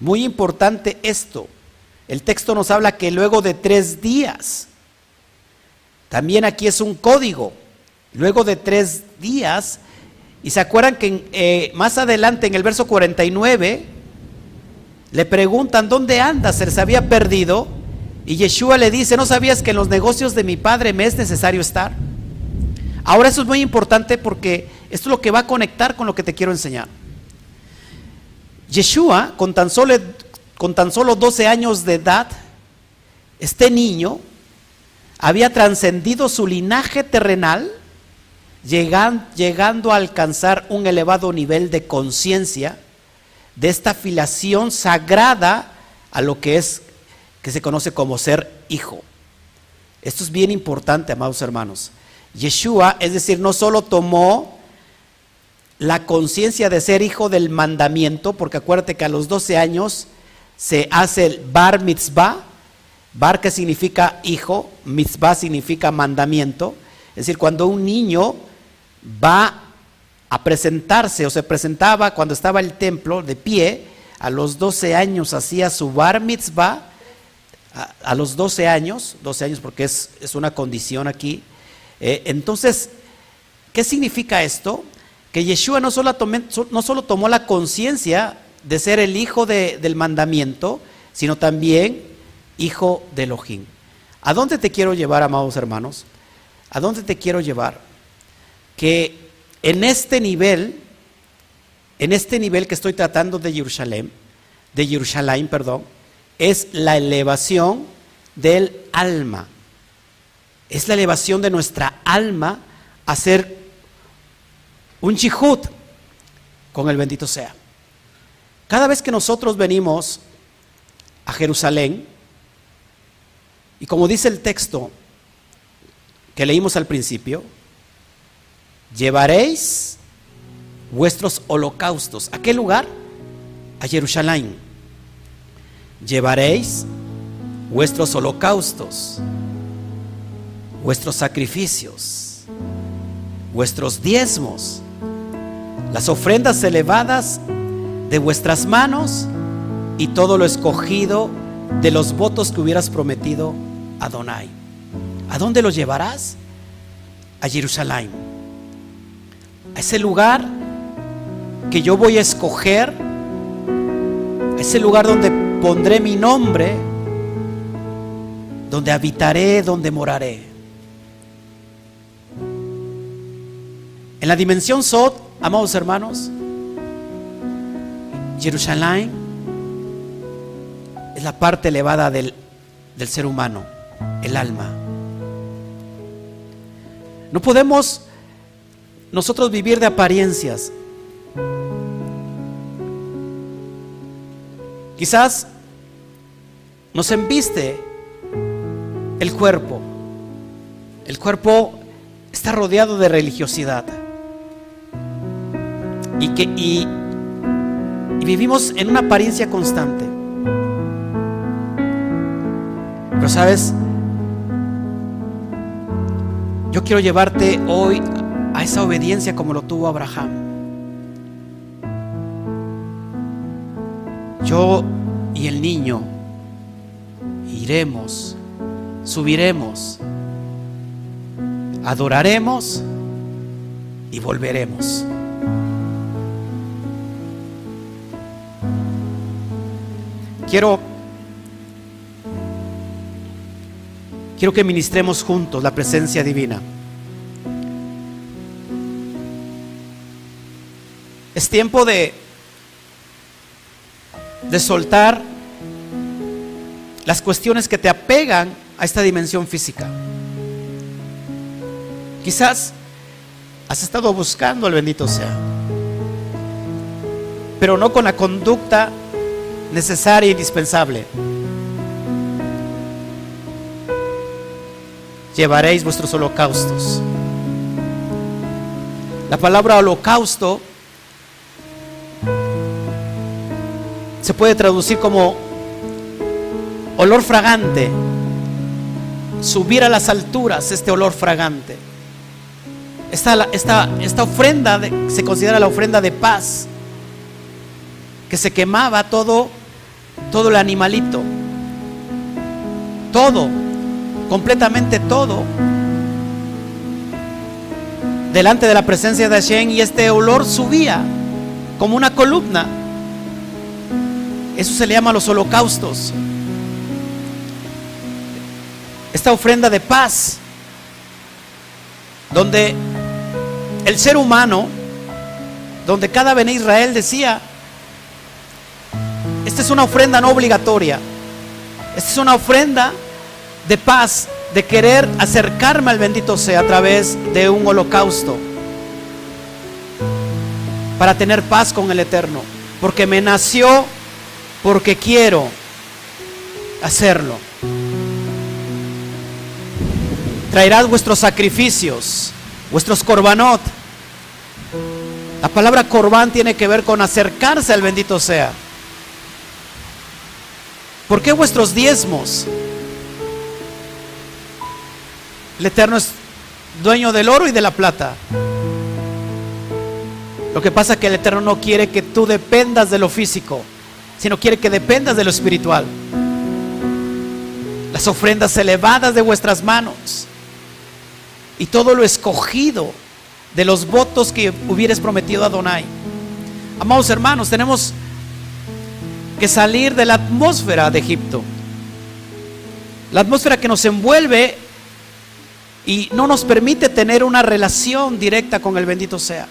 Muy importante esto. El texto nos habla que luego de tres días, también aquí es un código, luego de tres días, y se acuerdan que eh, más adelante en el verso 49, le preguntan, ¿dónde andas? Se había perdido. Y Yeshua le dice, ¿no sabías que en los negocios de mi padre me es necesario estar? Ahora eso es muy importante porque esto es lo que va a conectar con lo que te quiero enseñar. Yeshua, con tan, solo, con tan solo 12 años de edad, este niño había trascendido su linaje terrenal, llegando a alcanzar un elevado nivel de conciencia de esta filiación sagrada a lo que es que se conoce como ser hijo. Esto es bien importante, amados hermanos. Yeshua, es decir, no solo tomó la conciencia de ser hijo del mandamiento, porque acuérdate que a los 12 años se hace el bar mitzvah, bar que significa hijo, mitzvah significa mandamiento, es decir, cuando un niño va a presentarse o se presentaba cuando estaba el templo de pie, a los 12 años hacía su bar mitzvah, a, los 12 años, 12 años porque es, una condición aquí, eh, entonces, ¿qué significa esto? que Yeshua no solo, no solo tomó la conciencia de ser el hijo del mandamiento, sino también hijo de Elohim. ¿A dónde te quiero llevar, amados hermanos? ¿A dónde te quiero llevar? Que en este nivel, en este nivel que estoy tratando de Jerusalén, de Jerusalén, perdón, es la elevación del alma. Es la elevación de nuestra alma a ser un chihut con el bendito sea. Cada vez que nosotros venimos a Jerusalén, y como dice el texto que leímos al principio, llevaréis vuestros holocaustos. ¿A qué lugar? A Jerusalén. Llevaréis vuestros holocaustos, vuestros sacrificios, vuestros diezmos las ofrendas elevadas de vuestras manos y todo lo escogido de los votos que hubieras prometido a Donai. ¿A dónde los llevarás? A Jerusalén. A ese lugar que yo voy a escoger, ese lugar donde pondré mi nombre, donde habitaré, donde moraré. En la dimensión Sod, amados hermanos, Jerusalén es la parte elevada del, del ser humano, el alma. No podemos nosotros vivir de apariencias. Quizás nos embiste el cuerpo. El cuerpo está rodeado de religiosidad. Y que y, y vivimos en una apariencia constante. Pero sabes, yo quiero llevarte hoy a esa obediencia como lo tuvo Abraham. Yo y el niño iremos, subiremos, adoraremos y volveremos. Quiero quiero que ministremos juntos la presencia divina. Es tiempo de de soltar las cuestiones que te apegan a esta dimensión física. Quizás has estado buscando al bendito sea, pero no con la conducta necesaria e indispensable. Llevaréis vuestros holocaustos. La palabra holocausto puede traducir como olor fragante. Subir a las alturas este olor fragante. Esta, esta, esta ofrenda se considera la ofrenda de paz que se quemaba todo, todo el animalito, todo, completamente todo, delante de la presencia de Hashem y este olor subía como una columna. Eso se le llama los holocaustos. Esta ofrenda de paz, donde el ser humano, donde cada Ben Israel decía, esta es una ofrenda no obligatoria. Esta es una ofrenda de paz, de querer acercarme al bendito sea a través de un holocausto. Para tener paz con el Eterno. Porque me nació, porque quiero hacerlo. Traerás vuestros sacrificios, vuestros corbanot. La palabra corbán tiene que ver con acercarse al bendito sea. ¿Por qué vuestros diezmos? El Eterno es dueño del oro y de la plata. Lo que pasa es que el Eterno no quiere que tú dependas de lo físico, sino quiere que dependas de lo espiritual. Las ofrendas elevadas de vuestras manos y todo lo escogido de los votos que hubieres prometido a Donai. Amados hermanos, tenemos que salir de la atmósfera de Egipto. La atmósfera que nos envuelve y no nos permite tener una relación directa con el bendito sea.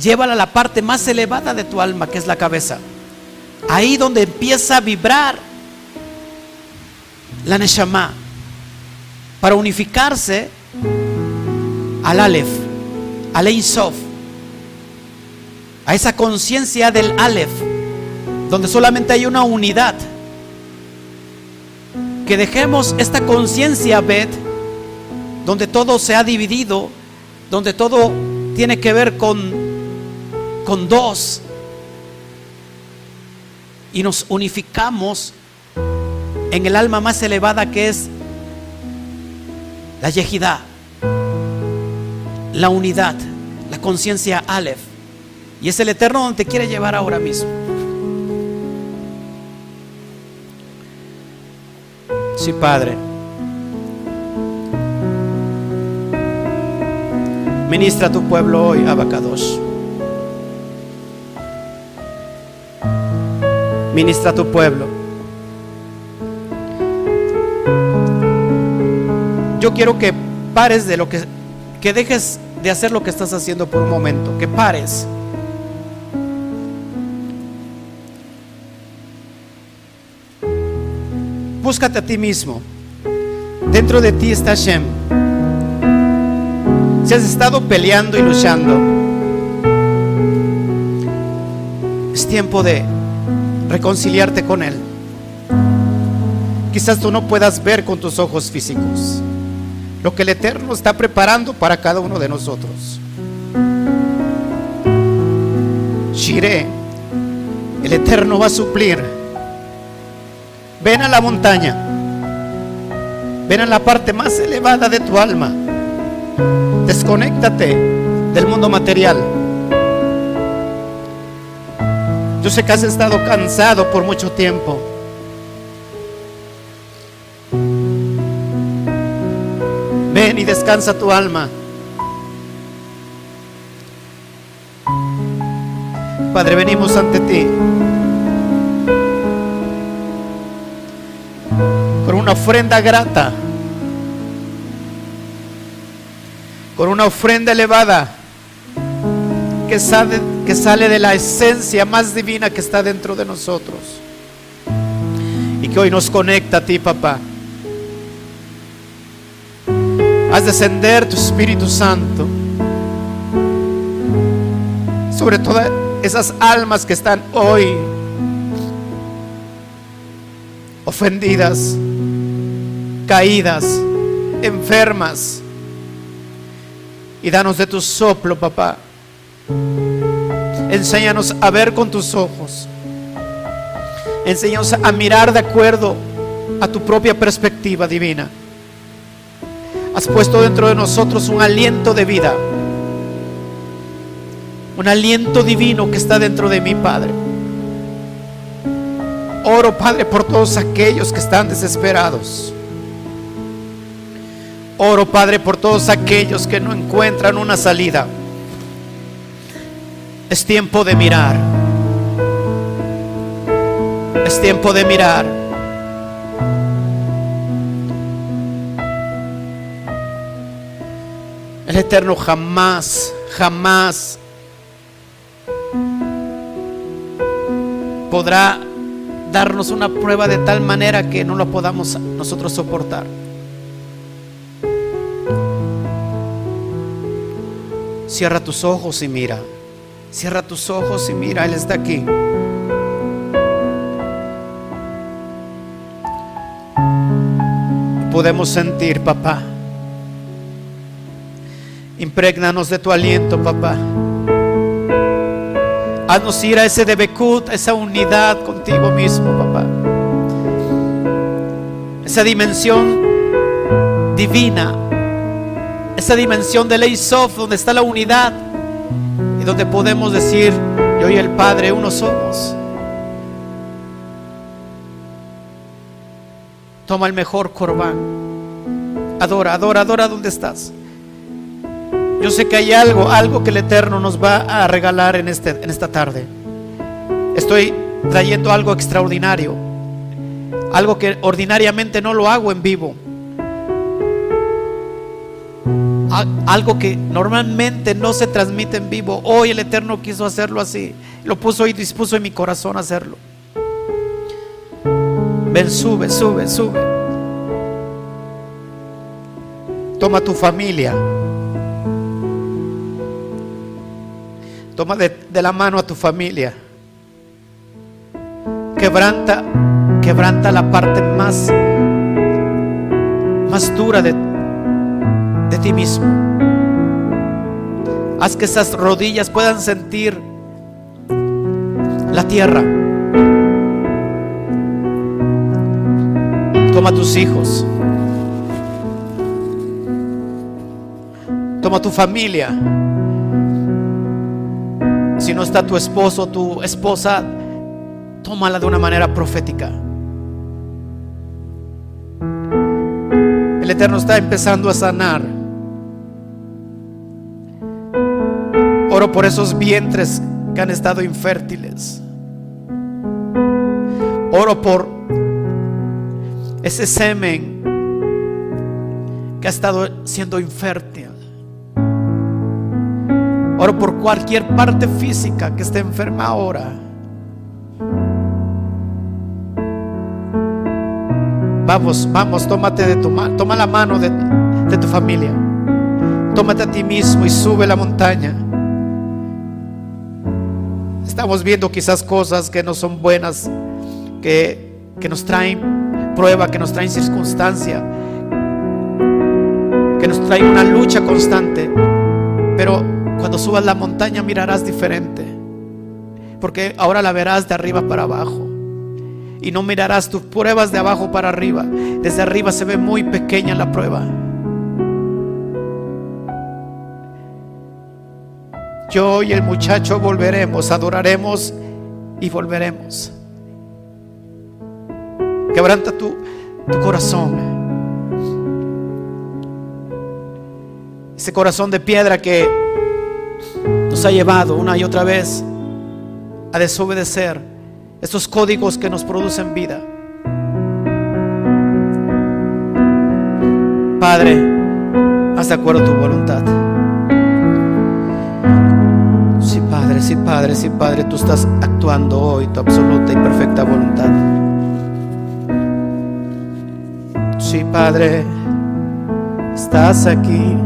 Llévala a la parte más elevada de tu alma, que es la cabeza. Ahí donde empieza a vibrar la Neshama para unificarse al Aleph, al Ein Sof a esa conciencia del Aleph, donde solamente hay una unidad. Que dejemos esta conciencia, Bet, donde todo se ha dividido, donde todo tiene que ver con, con dos, y nos unificamos en el alma más elevada que es la Yehidá, la unidad, la conciencia Aleph. Y es el Eterno donde quiere llevar ahora mismo. Sí, Padre. Ministra a tu pueblo hoy, Abacados. Ministra a tu pueblo. Yo quiero que pares de lo que, que dejes de hacer lo que estás haciendo por un momento, que pares. Búscate a ti mismo. Dentro de ti está Shem. Si has estado peleando y luchando, es tiempo de reconciliarte con Él. Quizás tú no puedas ver con tus ojos físicos lo que el Eterno está preparando para cada uno de nosotros. Shire, el Eterno va a suplir. Ven a la montaña. Ven a la parte más elevada de tu alma. Desconéctate del mundo material. Yo sé que has estado cansado por mucho tiempo. Ven y descansa tu alma. Padre, venimos ante ti con una ofrenda grata, con una ofrenda elevada que sale, que sale de la esencia más divina que está dentro de nosotros y que hoy nos conecta a ti, papá. Haz descender tu Espíritu Santo sobre todas esas almas que están hoy ofendidas, caídas, enfermas. Y danos de tu soplo, papá. Enséñanos a ver con tus ojos. Enséñanos a mirar de acuerdo a tu propia perspectiva divina. Has puesto dentro de nosotros un aliento de vida. Un aliento divino que está dentro de mi Padre. Oro, Padre, por todos aquellos que están desesperados. Oro, Padre, por todos aquellos que no encuentran una salida. Es tiempo de mirar. Es tiempo de mirar. El Eterno jamás, jamás podrá darnos una prueba de tal manera que no la podamos nosotros soportar. Cierra tus ojos y mira. Cierra tus ojos y mira, Él está aquí. Podemos sentir, papá. Impregnanos de tu aliento, papá. Haznos ir a ese debekut, a esa unidad contigo mismo, papá. Esa dimensión divina, esa dimensión de Leisof, donde está la unidad y donde podemos decir, yo y el Padre uno somos. Toma el mejor corbán. Adora, adora, adora donde estás. Yo sé que hay algo, algo que el Eterno nos va a regalar en, este, en esta tarde. Estoy trayendo algo extraordinario, algo que ordinariamente no lo hago en vivo. Algo que normalmente no se transmite en vivo. Hoy el Eterno quiso hacerlo así. Lo puso y dispuso en mi corazón hacerlo. Ven, sube, sube, sube. Toma tu familia. Toma de, la mano a tu familia. Quebranta, quebranta la parte más, más dura de, de ti mismo. Haz que esas rodillas puedan sentir la tierra. Toma a tus hijos. Toma tu familia. Si no está tu esposo, tu esposa, tómala de una manera profética. El Eterno está empezando a sanar. Oro por esos vientres que han estado infértiles. Oro por ese semen que ha estado siendo infértil. Oro por cualquier parte física que esté enferma ahora. Vamos, vamos, tómate de tu mano, toma la mano de, de tu familia. Tómate a ti mismo y sube la montaña. Estamos viendo quizás cosas que no son buenas, que, que nos traen prueba, que nos traen circunstancia, que nos traen una lucha constante. Pero cuando subas la montaña mirarás diferente, porque ahora la verás de arriba para abajo. Y no mirarás tus pruebas de abajo para arriba. Desde arriba se ve muy pequeña la prueba. Yo y el muchacho volveremos, adoraremos y volveremos. Quebranta tu, corazón. Ese corazón de piedra que nos ha llevado una y otra vez a desobedecer estos códigos que nos producen vida. Padre, haz de acuerdo tu voluntad. Sí, Padre, sí, Padre, tú estás actuando hoy tu absoluta y perfecta voluntad. Sí, Padre, estás aquí.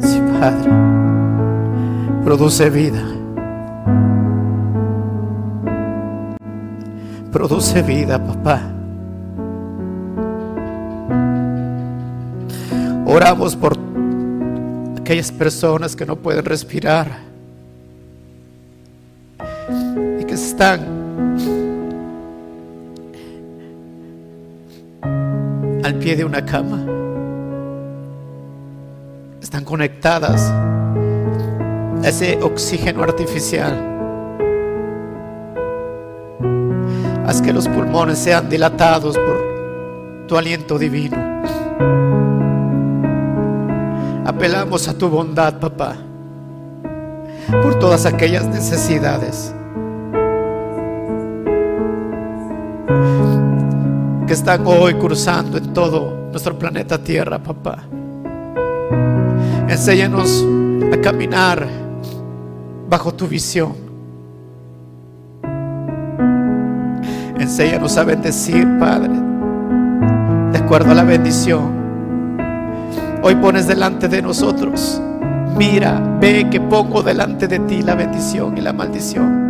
Sí, Padre, produce vida. Produce vida, papá. Oramos por aquellas personas que no pueden respirar y que están al pie de una cama. Están conectadas a ese oxígeno artificial. Haz que los pulmones sean dilatados por tu aliento divino. Apelamos a tu bondad, papá, por todas aquellas necesidades que están hoy cruzando en todo nuestro planeta Tierra, papá. Enséñanos a caminar bajo tu visión. Enséñanos a bendecir, Padre, de acuerdo a la bendición hoy pones delante de nosotros. Mira, ve que pongo delante de ti la bendición y la maldición.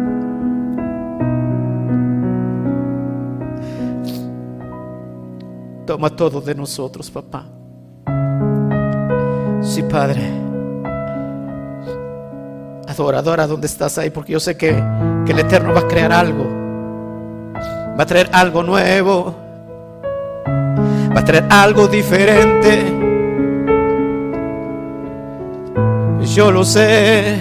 Toma todo de nosotros, papá. Sí, Padre. Adora, adora donde estás ahí, porque yo sé que, que el Eterno va a crear algo. Va a traer algo nuevo. Va a traer algo diferente. Yo lo sé.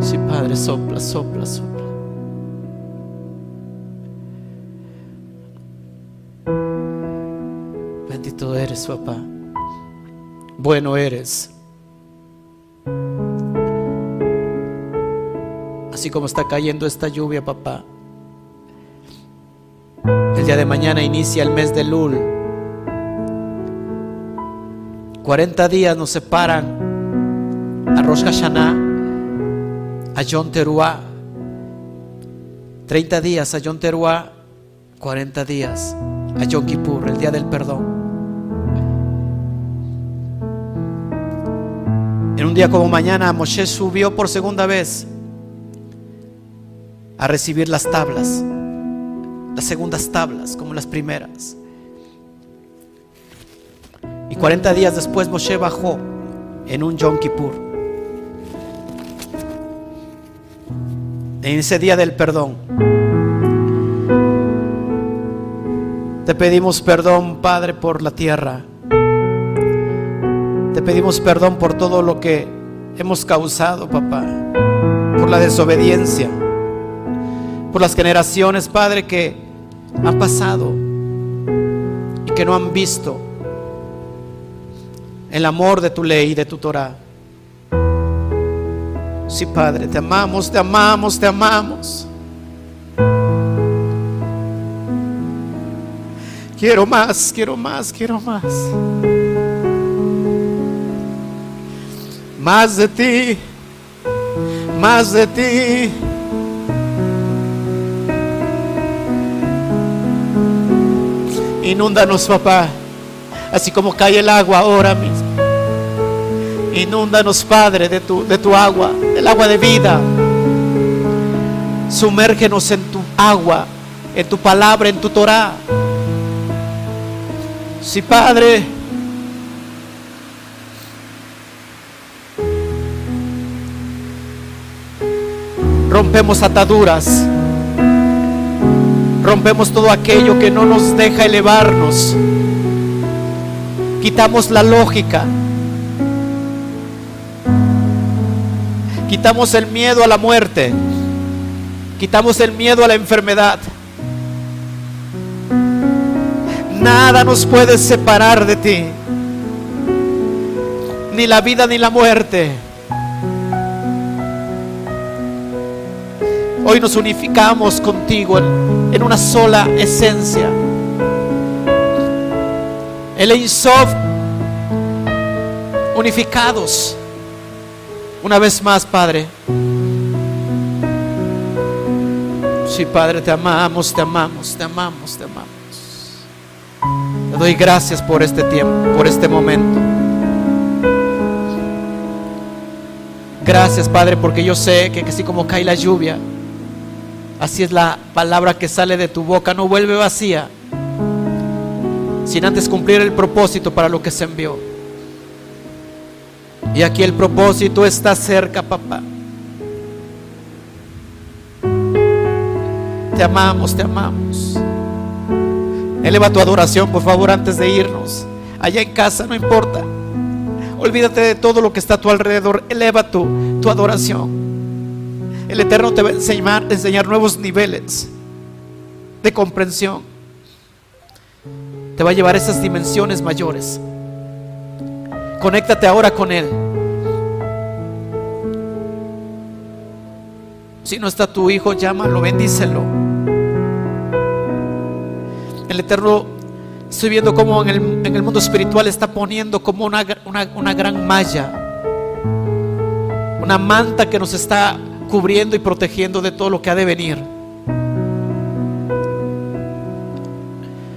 Sí, Padre, sopla, sopla, sopla. Bendito eres, papá. Bueno eres. Así como está cayendo esta lluvia, papá. El día de mañana inicia el mes de Lul. 40 días nos separan a Rosh Hashanah, a Yom Teruah. 30 días a Yom Teruah, 40 días a Yom Kippur, el día del perdón. En un día como mañana, Moshe subió por segunda vez a recibir las tablas las segundas tablas como las primeras. Y 40 días después Moshe bajó en un Yom Kippur. En ese día del perdón. Te pedimos perdón, Padre, por la tierra. Te pedimos perdón por todo lo que hemos causado, papá. Por la desobediencia por las generaciones, Padre, que han pasado y que no han visto el amor de tu ley y de tu Torah. Sí, Padre, te amamos, te amamos, te amamos. Quiero más, quiero más, quiero más. Más de ti, más de ti. Inúndanos, papá, así como cae el agua ahora mismo. Inúndanos, Padre, de tu, de tu agua, el agua de vida. Sumérgenos en tu agua, en tu palabra, en tu Torah. Sí, Padre. Rompemos ataduras rompemos todo aquello que no nos deja elevarnos. Quitamos la lógica. Quitamos el miedo a la muerte. Quitamos el miedo a la enfermedad. Nada nos puede separar de ti. Ni la vida ni la muerte. Hoy nos unificamos contigo en, una sola esencia. El unificados. Una vez más, Padre. Sí, Padre, te amamos, te amamos, te amamos, te amamos. Te doy gracias por este tiempo, por este momento. Gracias, Padre, porque yo sé que así como cae la lluvia, Así es la palabra que sale de tu boca, no vuelve vacía, sin antes cumplir el propósito para lo que se envió. Y aquí el propósito está cerca, papá. Te amamos, te amamos. Eleva tu adoración, por favor, antes de irnos. Allá en casa, no importa. Olvídate de todo lo que está a tu alrededor. Eleva tu, tu adoración. El Eterno te va a enseñar, enseñar nuevos niveles de comprensión. Te va a llevar a esas dimensiones mayores. Conéctate ahora con Él. Si no está tu hijo, llámalo, bendícelo. El Eterno, estoy viendo cómo en el, mundo espiritual está poniendo como una, una gran malla, una manta que nos está cubriendo y protegiendo de todo lo que ha de venir.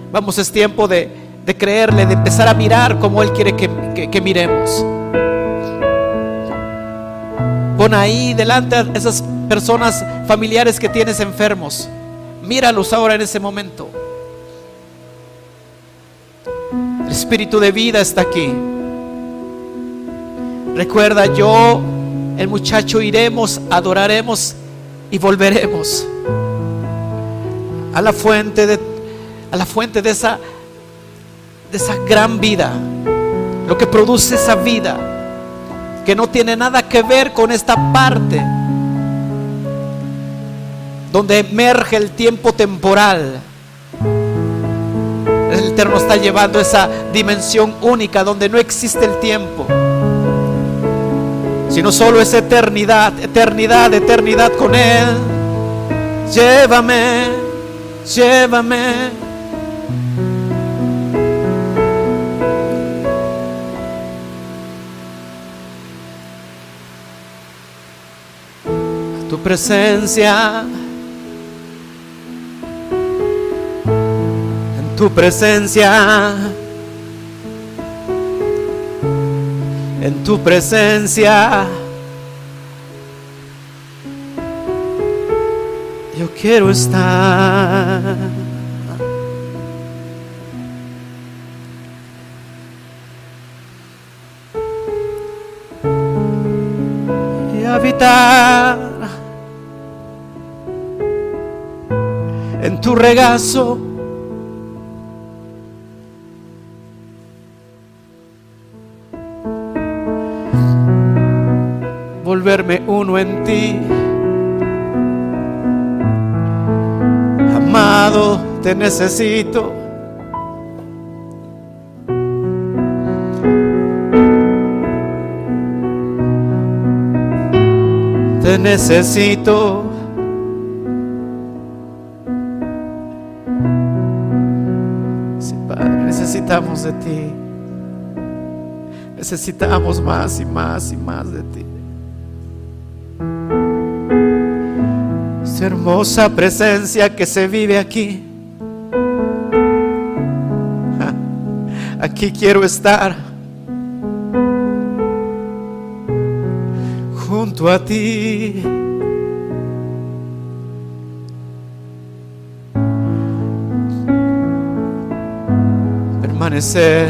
Vamos, es tiempo de, creerle, de empezar a mirar como Él quiere que, miremos. Pon ahí delante a esas personas familiares que tienes enfermos. Míralos ahora en ese momento. El espíritu de vida está aquí. Recuerda, yo el muchacho iremos, adoraremos y volveremos a la fuente de a la fuente de esa de esa gran vida, lo que produce esa vida que no tiene nada que ver con esta parte donde emerge el tiempo temporal. El Eterno está llevando esa dimensión única donde no existe el tiempo sino solo es eternidad, eternidad, eternidad con Él. Llévame, llévame. tu presencia, en tu presencia. En tu presencia. Yo quiero estar. Y habitar en tu regazo. Volverme uno en ti. Amado, te necesito. Te necesito. Sí, Padre, necesitamos de ti. Necesitamos más y más y más de ti. Hermosa presencia que se vive aquí. Aquí quiero estar. Junto a ti. Permanecer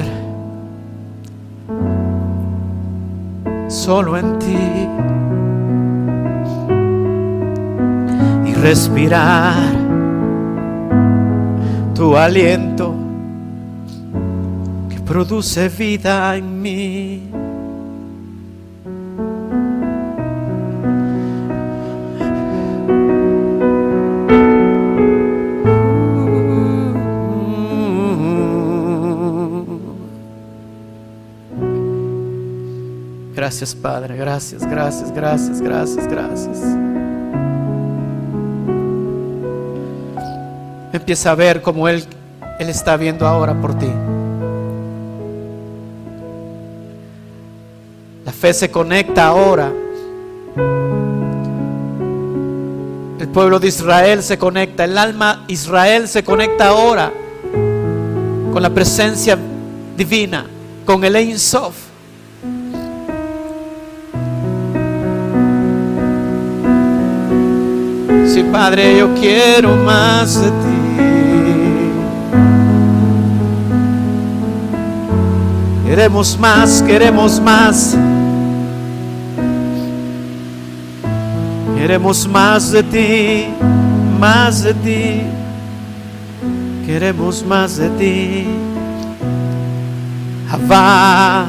solo en ti respirar tu aliento que produce vida en mí. Gracias Padre, gracias, gracias, gracias, gracias, gracias. Empieza a ver como Él, Él está viendo ahora por ti. La fe se conecta ahora. El pueblo de Israel se conecta, el alma Israel se conecta ahora con la presencia divina, con el Ein Sof. Sí, Padre, yo quiero más de ti. Queremos más, queremos más. Queremos más de ti, más de ti. Queremos más de ti. Abba.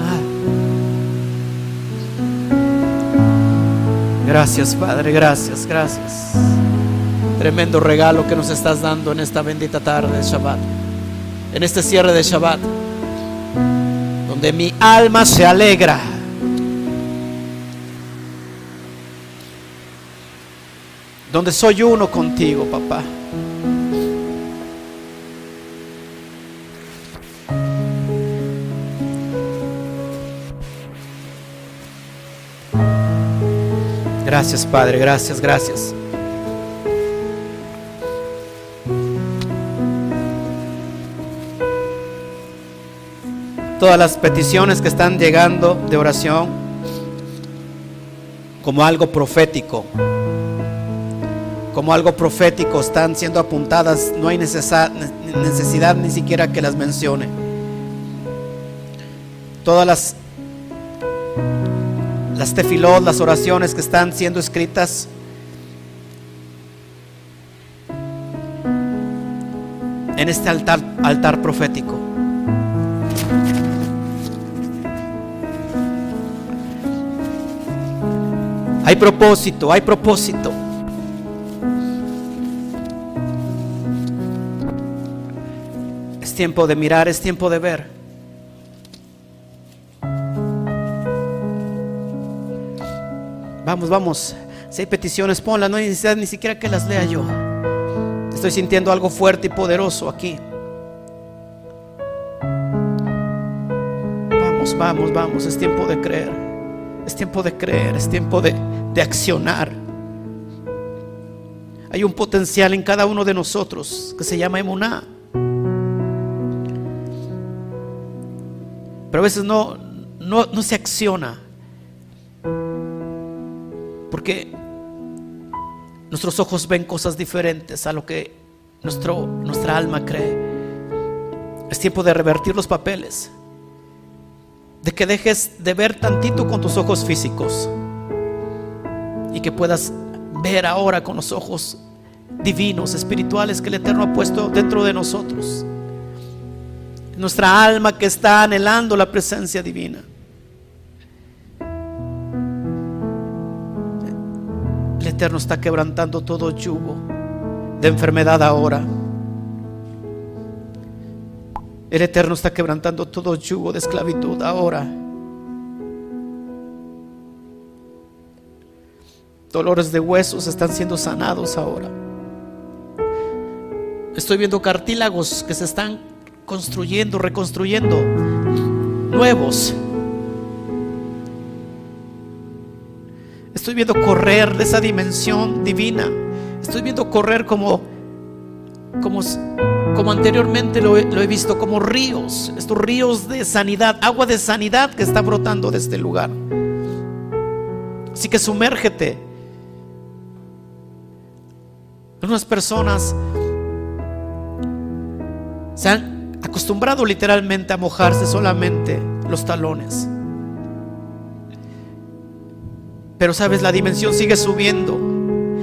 Gracias, Padre, gracias, gracias. Tremendo regalo que nos estás dando en esta bendita tarde de Shabbat. En este cierre de Shabbat. Donde mi alma se alegra. Donde soy uno contigo, papá. Gracias, Padre, gracias, gracias. Todas las peticiones que están llegando de oración como algo profético, como algo profético están siendo apuntadas, no hay necesidad ni siquiera que las mencione. Todas las las tefilot, las oraciones que están siendo escritas. En este altar, altar profético. Hay propósito, hay propósito. Es tiempo de mirar, es tiempo de ver. Vamos, vamos. Si hay peticiones, ponlas. No hay necesidad ni siquiera que las lea yo. Estoy sintiendo algo fuerte y poderoso aquí. Vamos, vamos, vamos. Es tiempo de creer. Es tiempo de creer. Es tiempo de, de accionar. Hay un potencial en cada uno de nosotros que se llama emuná. Pero a veces no, no, no se acciona. Porque nuestros ojos ven cosas diferentes a lo que nuestro, nuestra alma cree. Es tiempo de revertir los papeles. De que dejes de ver tantito con tus ojos físicos. Y que puedas ver ahora con los ojos divinos, espirituales que el Eterno ha puesto dentro de nosotros. Nuestra alma que está anhelando la presencia divina. El Eterno está quebrantando todo yugo de enfermedad ahora. El Eterno está quebrantando todo yugo de esclavitud ahora. Dolores de huesos están siendo sanados ahora. Estoy viendo cartílagos que se están construyendo, reconstruyendo, nuevos. Estoy viendo correr de esa dimensión divina. Estoy viendo correr como, como, como anteriormente lo he, lo he visto, como ríos, estos ríos de sanidad, agua de sanidad que está brotando de este lugar. Así que sumérgete. Algunas personas se han acostumbrado literalmente a mojarse solamente los talones. Pero sabes, la dimensión sigue subiendo.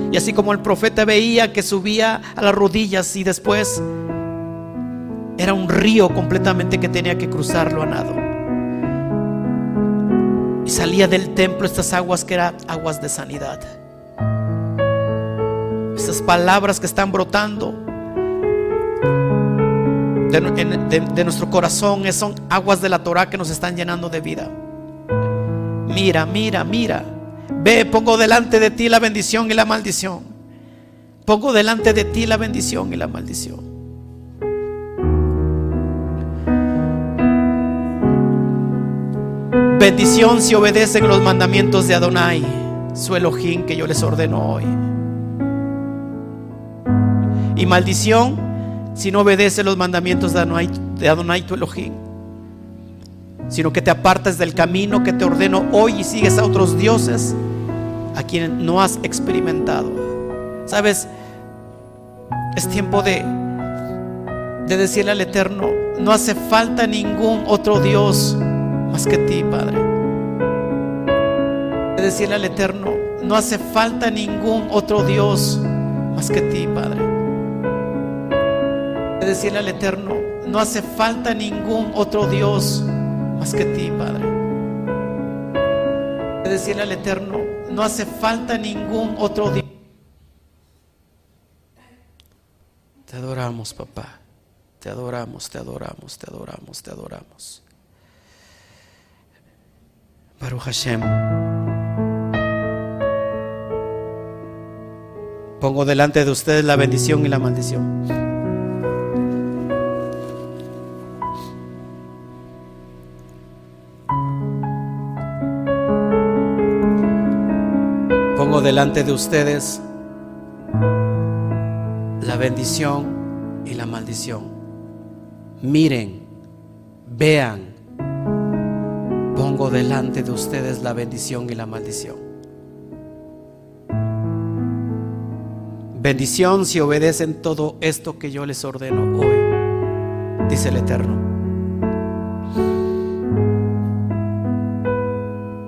Y así como el profeta veía que subía a las rodillas y después era un río completamente que tenía que cruzarlo a nado. Y salía del templo estas aguas que eran aguas de sanidad. Palabras que están brotando de, nuestro corazón son aguas de la Torah que nos están llenando de vida. Mira, mira, mira. Ve, pongo delante de ti la bendición y la maldición. Pongo delante de ti la bendición y la maldición. Bendición si obedecen los mandamientos de Adonai, su Elohim que yo les ordeno hoy. Y maldición si no obedeces los mandamientos de Adonai, tu Elohim, sino que te apartas del camino que te ordeno hoy y sigues a otros dioses a quienes no has experimentado. Sabes, es tiempo de, de decirle al Eterno, no hace falta ningún otro Dios más que ti, Padre. De decirle al Eterno, no hace falta ningún otro Dios más que ti, Padre decirle al Eterno, no hace falta ningún otro Dios más que ti, Padre. decirle al Eterno, no hace falta ningún otro Dios. Te adoramos, papá. Te adoramos, te adoramos, te adoramos, te adoramos. Baruch Hashem. Pongo delante de ustedes la bendición y la maldición. Delante de ustedes la bendición y la maldición. Miren, vean, pongo delante de ustedes la bendición y la maldición. Bendición si obedecen todo esto que yo les ordeno hoy, dice el Eterno.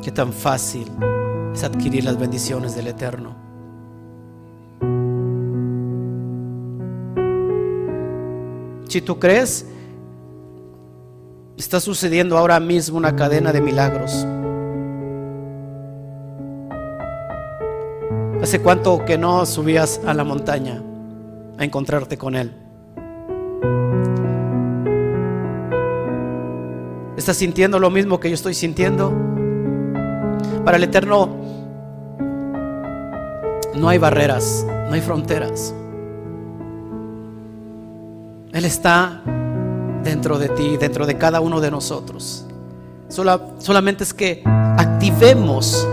Qué tan fácil es adquirir las bendiciones del Eterno. Si tú crees, está sucediendo ahora mismo una cadena de milagros. ¿Hace cuánto que no subías a la montaña a encontrarte con Él? ¿Estás sintiendo lo mismo que yo estoy sintiendo? Para el Eterno no hay barreras, no hay fronteras. Él está dentro de ti, dentro de cada uno de nosotros. solamente es que activemos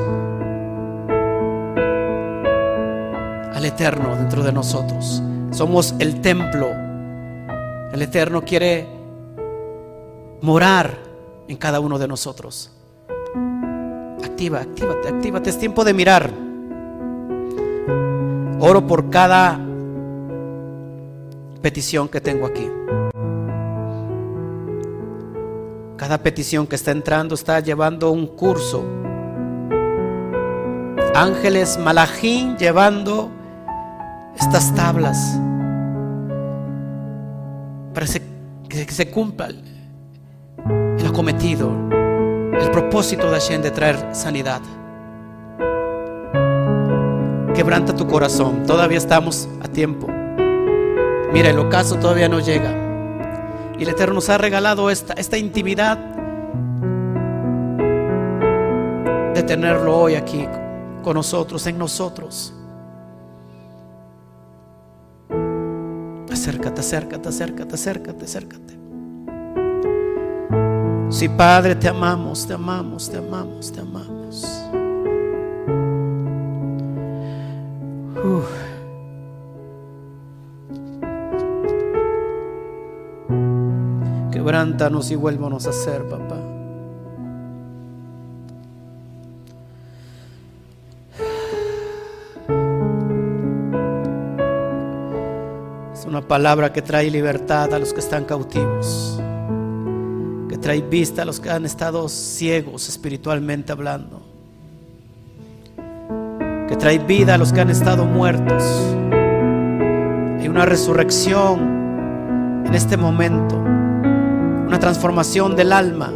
al Eterno dentro de nosotros. Somos el templo. El Eterno quiere morar en cada uno de nosotros. Activa, actívate, actívate. Es tiempo de mirar. Oro por cada petición que tengo aquí. Cada petición que está entrando está llevando un curso. Ángeles Malajín llevando estas tablas para que se cumpla el acometido, el propósito de Hashem de traer sanidad. Quebranta tu corazón. Todavía estamos a tiempo. Mira, el ocaso todavía no llega. Y el Eterno nos ha regalado esta, esta intimidad de tenerlo hoy aquí con nosotros, en nosotros. Acércate, acércate, acércate, acércate, acércate. Sí, Padre, te amamos, te amamos, te amamos, te amamos. Quebrántanos y vuélvanos a hacer, papá. Es una palabra que trae libertad a los que están cautivos, que trae vista a los que han estado ciegos espiritualmente hablando, que trae vida a los que han estado muertos. Hay una resurrección en este momento una transformación del alma.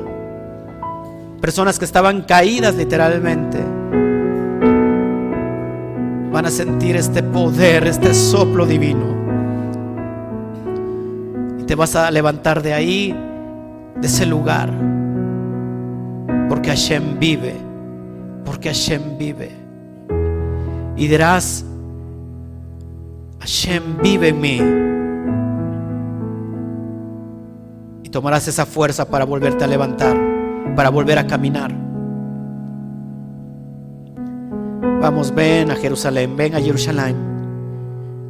Personas que estaban caídas literalmente van a sentir este poder, este soplo divino. Y te vas a levantar de ahí, de ese lugar, porque Hashem vive, porque Hashem vive. Y dirás, Hashem vive en mí. tomarás esa fuerza para volverte a levantar, para volver a caminar. Vamos, ven a Jerusalén, ven a Jerusalén,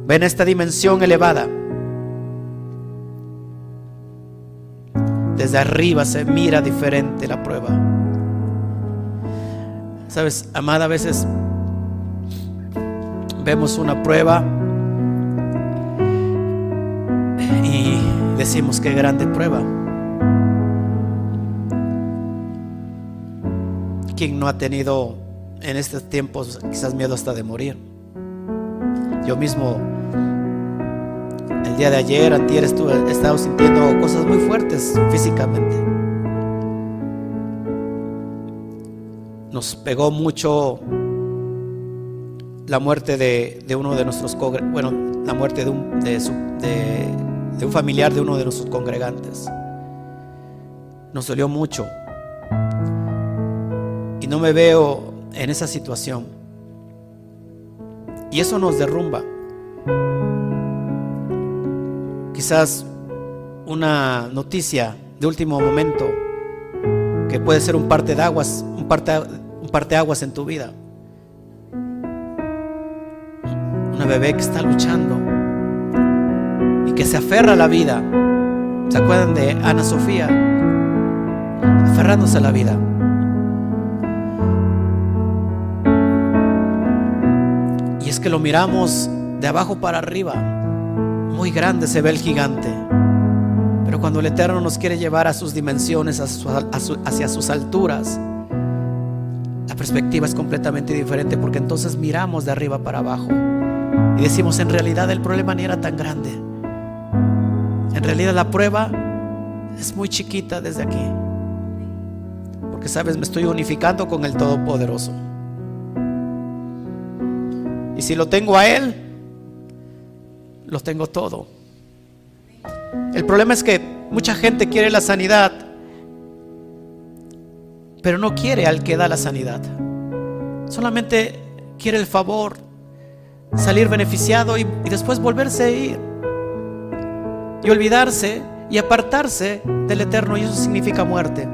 ven a esta dimensión elevada. Desde arriba se mira diferente la prueba. Sabes, amada, a veces vemos una prueba y decimos qué grande prueba. ¿Quién no ha tenido en estos tiempos quizás miedo hasta de morir? Yo mismo, el día de ayer, antier, estuve, he estado sintiendo cosas muy fuertes físicamente. Nos pegó mucho la muerte de, uno de nuestros, bueno, la muerte de un, de, de un familiar de uno de nuestros congregantes. Nos dolió mucho no me veo en esa situación. Y eso nos derrumba. Quizás una noticia de último momento que puede ser un parte de aguas, un parte, un parte de aguas en tu vida. Una bebé que está luchando y que se aferra a la vida. ¿Se acuerdan de Ana Sofía? Aferrándose a la vida. que lo miramos de abajo para arriba, muy grande se ve el gigante. Pero cuando el Eterno nos quiere llevar a sus dimensiones, hacia sus alturas, la perspectiva es completamente diferente porque entonces miramos de arriba para abajo y decimos, en realidad el problema ni era tan grande. En realidad la prueba es muy chiquita desde aquí. Porque sabes, me estoy unificando con el Todopoderoso. Y si lo tengo a Él, lo tengo todo. El problema es que mucha gente quiere la sanidad, pero no quiere al que da la sanidad. Solamente quiere el favor, salir beneficiado y, después volverse a ir. Y olvidarse y apartarse del eterno y eso significa muerte.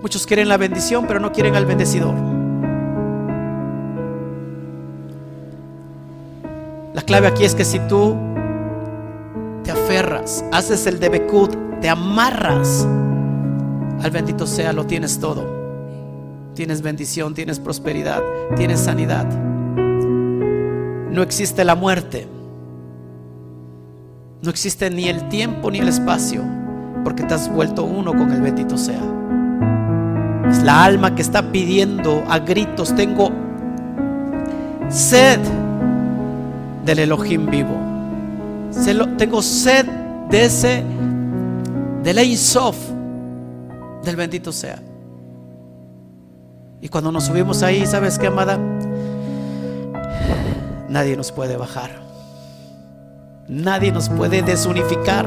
Muchos quieren la bendición, pero no quieren al bendecidor. La clave aquí es que si tú te aferras, haces el debekut, te amarras al bendito sea, lo tienes todo. Tienes bendición, tienes prosperidad, tienes sanidad. No existe la muerte. No existe ni el tiempo ni el espacio, porque te has vuelto uno con el bendito sea. Es la alma que está pidiendo a gritos, tengo sed del Elohim vivo. Tengo sed de ese, del Eisof, del bendito sea. Y cuando nos subimos ahí, ¿sabes qué, amada? Nadie nos puede bajar. Nadie nos puede desunificar.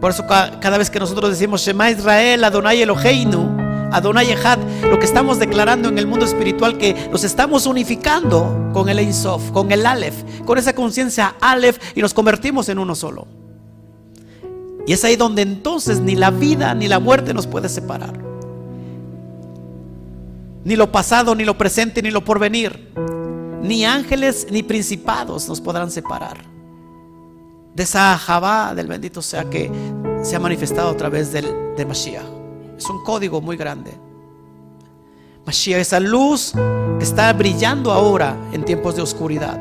Por eso cada vez que nosotros decimos Shema Israel, Adonai Eloheinu, Adonai Echad, lo que estamos declarando en el mundo espiritual que nos estamos unificando con el Ein Sof, con el Aleph, con esa conciencia Aleph y nos convertimos en uno solo. Y es ahí donde entonces ni la vida ni la muerte nos puede separar. Ni lo pasado, ni lo presente, ni lo porvenir. Ni ángeles ni principados nos podrán separar. De esa Jabá del bendito sea que se ha manifestado a través del, de Mashiach. Es un código muy grande. Mashiach, esa luz que está brillando ahora en tiempos de oscuridad.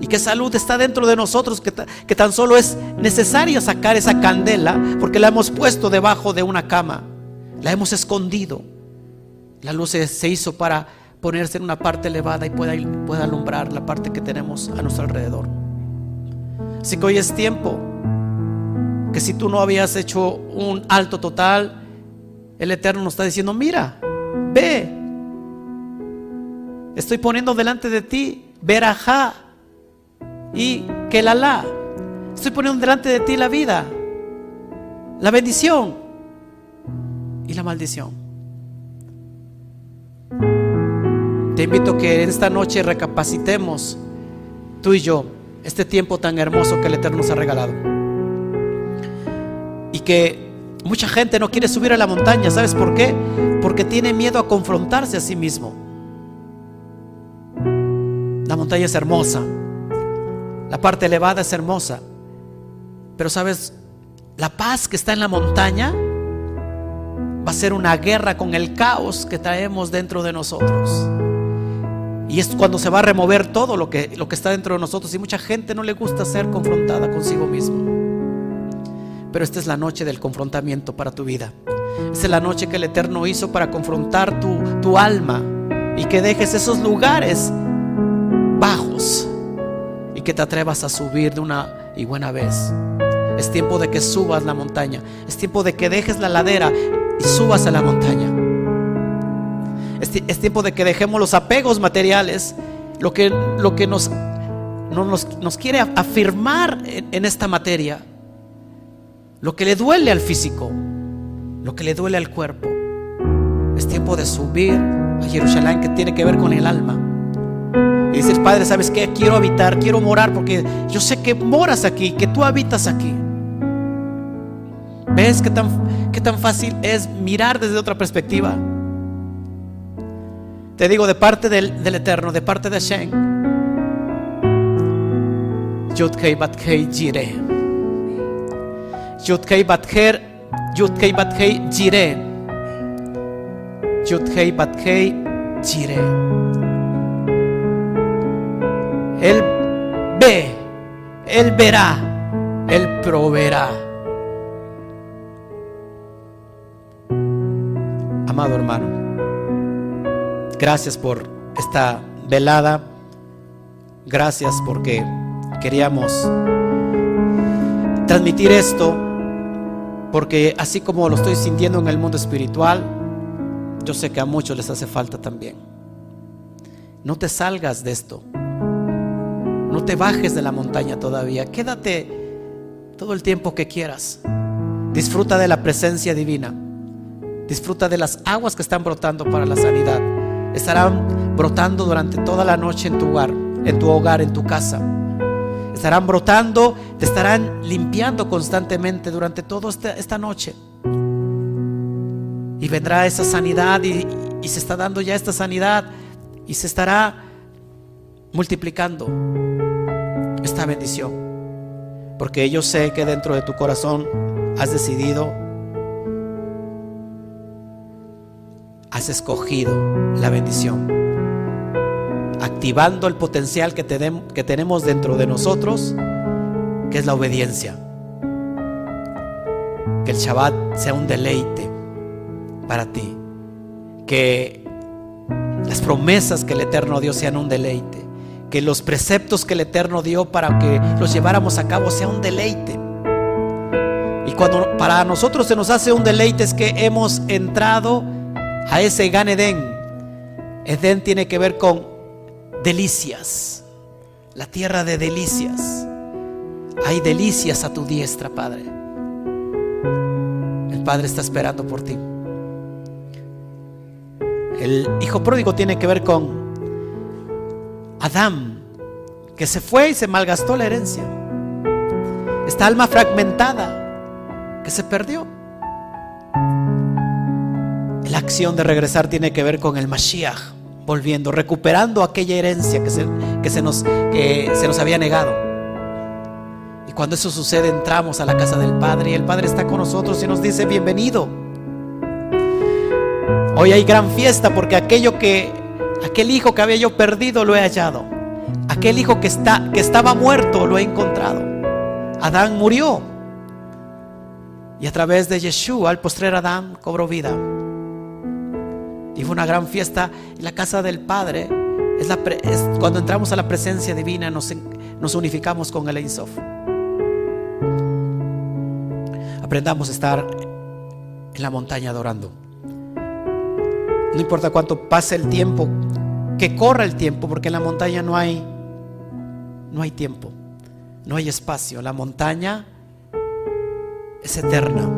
Y que esa luz está dentro de nosotros, que, que tan solo es necesario sacar esa candela porque la hemos puesto debajo de una cama. La hemos escondido. La luz se hizo para ponerse en una parte elevada y pueda, pueda alumbrar la parte que tenemos a nuestro alrededor. Así que hoy es tiempo que si tú no habías hecho un alto total, el Eterno nos está diciendo, mira, ve, estoy poniendo delante de ti verajá y la Estoy poniendo delante de ti la vida, la bendición y la maldición. Te invito que esta noche recapacitemos tú y yo este tiempo tan hermoso que el Eterno nos ha regalado. Y que mucha gente no quiere subir a la montaña, ¿sabes por qué? Porque tiene miedo a confrontarse a sí mismo. La montaña es hermosa, la parte elevada es hermosa, pero sabes, la paz que está en la montaña va a ser una guerra con el caos que traemos dentro de nosotros. Y es cuando se va a remover todo lo que, lo que está dentro de nosotros. Y mucha gente no le gusta ser confrontada consigo mismo. Pero esta es la noche del confrontamiento para tu vida. Esta es la noche que el Eterno hizo para confrontar tu, tu alma. Y que dejes esos lugares bajos. Y que te atrevas a subir de una y buena vez. Es tiempo de que subas la montaña. Es tiempo de que dejes la ladera y subas a la montaña. Es, tiempo de que dejemos los apegos materiales, lo que, lo que nos, nos, quiere afirmar en, esta materia, lo que le duele al físico, lo que le duele al cuerpo. Es tiempo de subir a Jerusalén que tiene que ver con el alma. Y dices, Padre, ¿sabes qué? Quiero habitar, quiero morar porque yo sé que moras aquí, que tú habitas aquí. ¿Ves qué tan, qué tan fácil es mirar desde otra perspectiva? Te digo de parte del, Eterno, de parte de Shen. Yudkei Batkei Jire. Yudkei Batker, Yudkei Batkei Jire. Yudkei Batkei Jire. Él ve, Él verá, Él proveerá. Amado hermano. Gracias por esta velada. Gracias porque queríamos transmitir esto. Porque así como lo estoy sintiendo en el mundo espiritual, yo sé que a muchos les hace falta también. No te salgas de esto. No te bajes de la montaña todavía. Quédate todo el tiempo que quieras. Disfruta de la presencia divina. Disfruta de las aguas que están brotando para la sanidad estarán brotando durante toda la noche en tu hogar, en tu hogar, en tu casa. Estarán brotando, te estarán limpiando constantemente durante toda esta, noche. Y vendrá esa sanidad y, y se está dando ya esta sanidad y se estará multiplicando esta bendición. Porque yo sé que dentro de tu corazón has decidido has escogido la bendición, activando el potencial que, que tenemos dentro de nosotros, que es la obediencia. Que el Shabbat sea un deleite para ti. Que las promesas que el Eterno dio sean un deleite. Que los preceptos que el Eterno dio para que los lleváramos a cabo sea un deleite. Y cuando para nosotros se nos hace un deleite es que hemos entrado a ese Gan Edén. Edén tiene que ver con delicias, la tierra de delicias. Hay delicias a tu diestra, Padre. Padre está esperando por ti. El hijo pródigo tiene que ver con Adán, que se fue y se malgastó la herencia. Esta alma fragmentada que se perdió. La acción de regresar tiene que ver con el Mashiach, volviendo, recuperando aquella herencia que se, que se, nos, que se nos había negado. Y cuando eso sucede, entramos a la casa del Padre y el Padre está con nosotros y nos dice, bienvenido. Hoy hay gran fiesta porque aquello que, aquel hijo que había yo perdido lo he hallado. Aquel hijo que, está, que estaba muerto lo he encontrado. Adán murió. Y a través de Yeshua, al postrer Adán, cobró vida. Y fue una gran fiesta la casa del Padre. Es, cuando entramos a la presencia divina, nos, nos unificamos con el Einsof. Aprendamos a estar en la montaña adorando. No importa cuánto pase el tiempo, que corra el tiempo, porque en la montaña no hay no hay tiempo, no hay espacio. La montaña es eterna.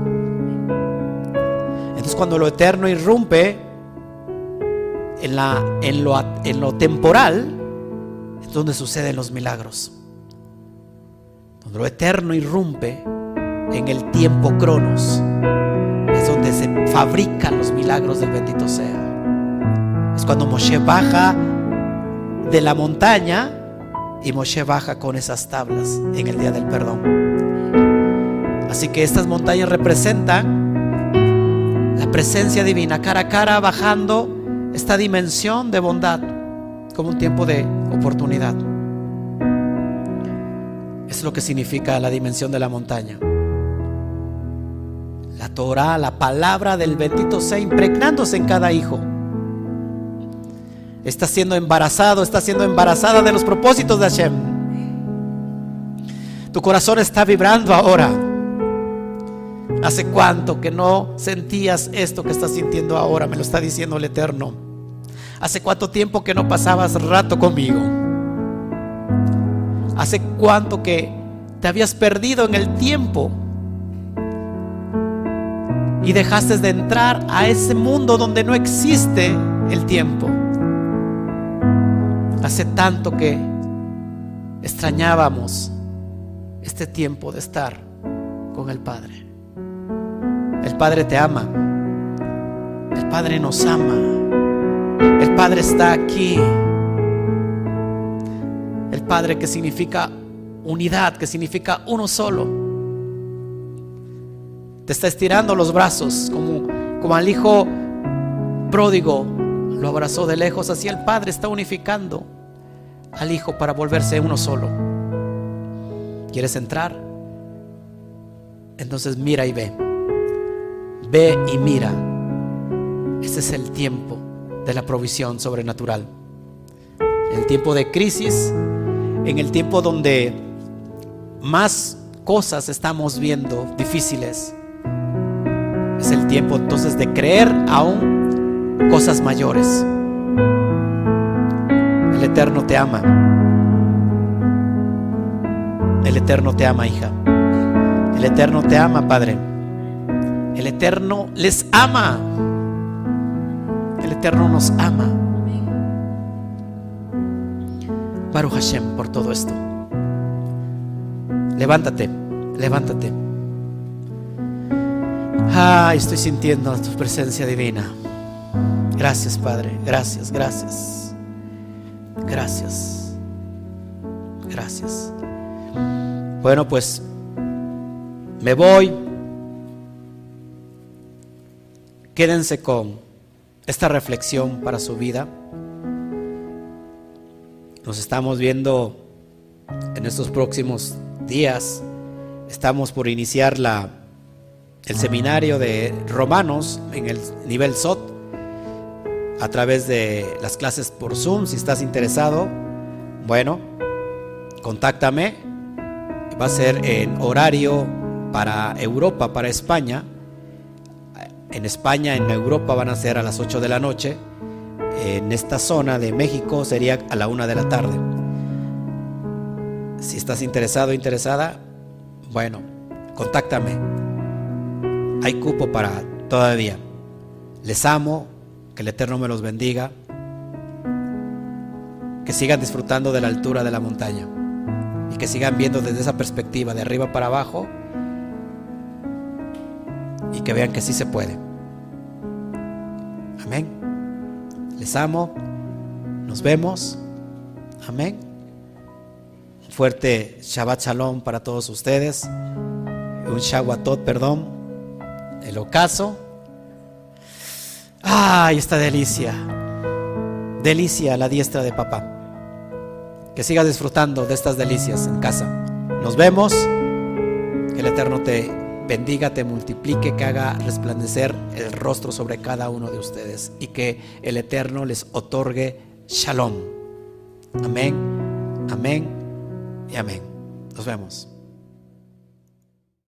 Entonces cuando lo eterno irrumpe en, lo, temporal, es donde suceden los milagros. Cuando lo eterno irrumpe en el tiempo cronos, es donde se fabrican los milagros del bendito sea. Es cuando Moshe baja de la montaña y Moshe baja con esas tablas en el día del perdón. Así que estas montañas representan la presencia divina, cara a cara, bajando esta dimensión de bondad como un tiempo de oportunidad. Es lo que significa la dimensión de la montaña. La Torah, la palabra del bendito sea impregnándose en cada hijo. Está siendo embarazado, está siendo embarazada de los propósitos de Hashem. Tu corazón está vibrando ahora. ¿Hace cuánto que no sentías esto que estás sintiendo ahora? Me lo está diciendo el Eterno. ¿Hace cuánto tiempo que no pasabas rato conmigo? ¿Hace cuánto que te habías perdido en el tiempo? Y dejaste de entrar a ese mundo donde no existe el tiempo. Hace tanto que extrañábamos este tiempo de estar con el Padre. El Padre te ama. El Padre nos ama. El Padre está aquí. El Padre que significa unidad, que significa uno solo. Te está estirando los brazos como, como al hijo pródigo lo abrazó de lejos, así el Padre está unificando al Hijo para volverse uno solo. ¿Quieres entrar? Entonces mira y ve. Ve y mira. Ese es el tiempo de la provisión sobrenatural. El tiempo de crisis, en el tiempo donde más cosas estamos viendo difíciles. Es el tiempo entonces de creer aún cosas mayores. El Eterno te ama. El Eterno te ama, hija. El Eterno te ama, Padre. El Eterno les ama. El Eterno nos ama. Baruch Hashem por todo esto. Levántate, levántate. Ah, estoy sintiendo tu presencia divina. Gracias, Padre. Gracias, gracias. Gracias. Gracias. Bueno, pues me voy. Quédense con esta reflexión para su vida. Nos estamos viendo en estos próximos días. Estamos por iniciar la, el seminario de Romanos en el nivel SOT a través de las clases por Zoom. Si estás interesado, bueno, contáctame. Va a ser en horario para Europa, para España. En España, en Europa van a ser a las 8 de la noche. En esta zona de México sería a la 1 de la tarde. Si estás interesado o interesada, bueno, contáctame. Hay cupo para todavía. Les amo, que el Eterno me los bendiga, que sigan disfrutando de la altura de la montaña y que sigan viendo desde esa perspectiva, de arriba para abajo, y que vean que sí se puede. Amén. Les amo. Nos vemos. Amén. Un fuerte Shabbat Shalom para todos ustedes. Un Shawatot, perdón. El ocaso. ¡Ay, esta delicia! Delicia la diestra de papá. Que sigas disfrutando de estas delicias en casa. Nos vemos. Que el Eterno te bendiga, te multiplique, que haga resplandecer el rostro sobre cada uno de ustedes y que el Eterno les otorgue shalom. Amén, amén y amén. Nos vemos.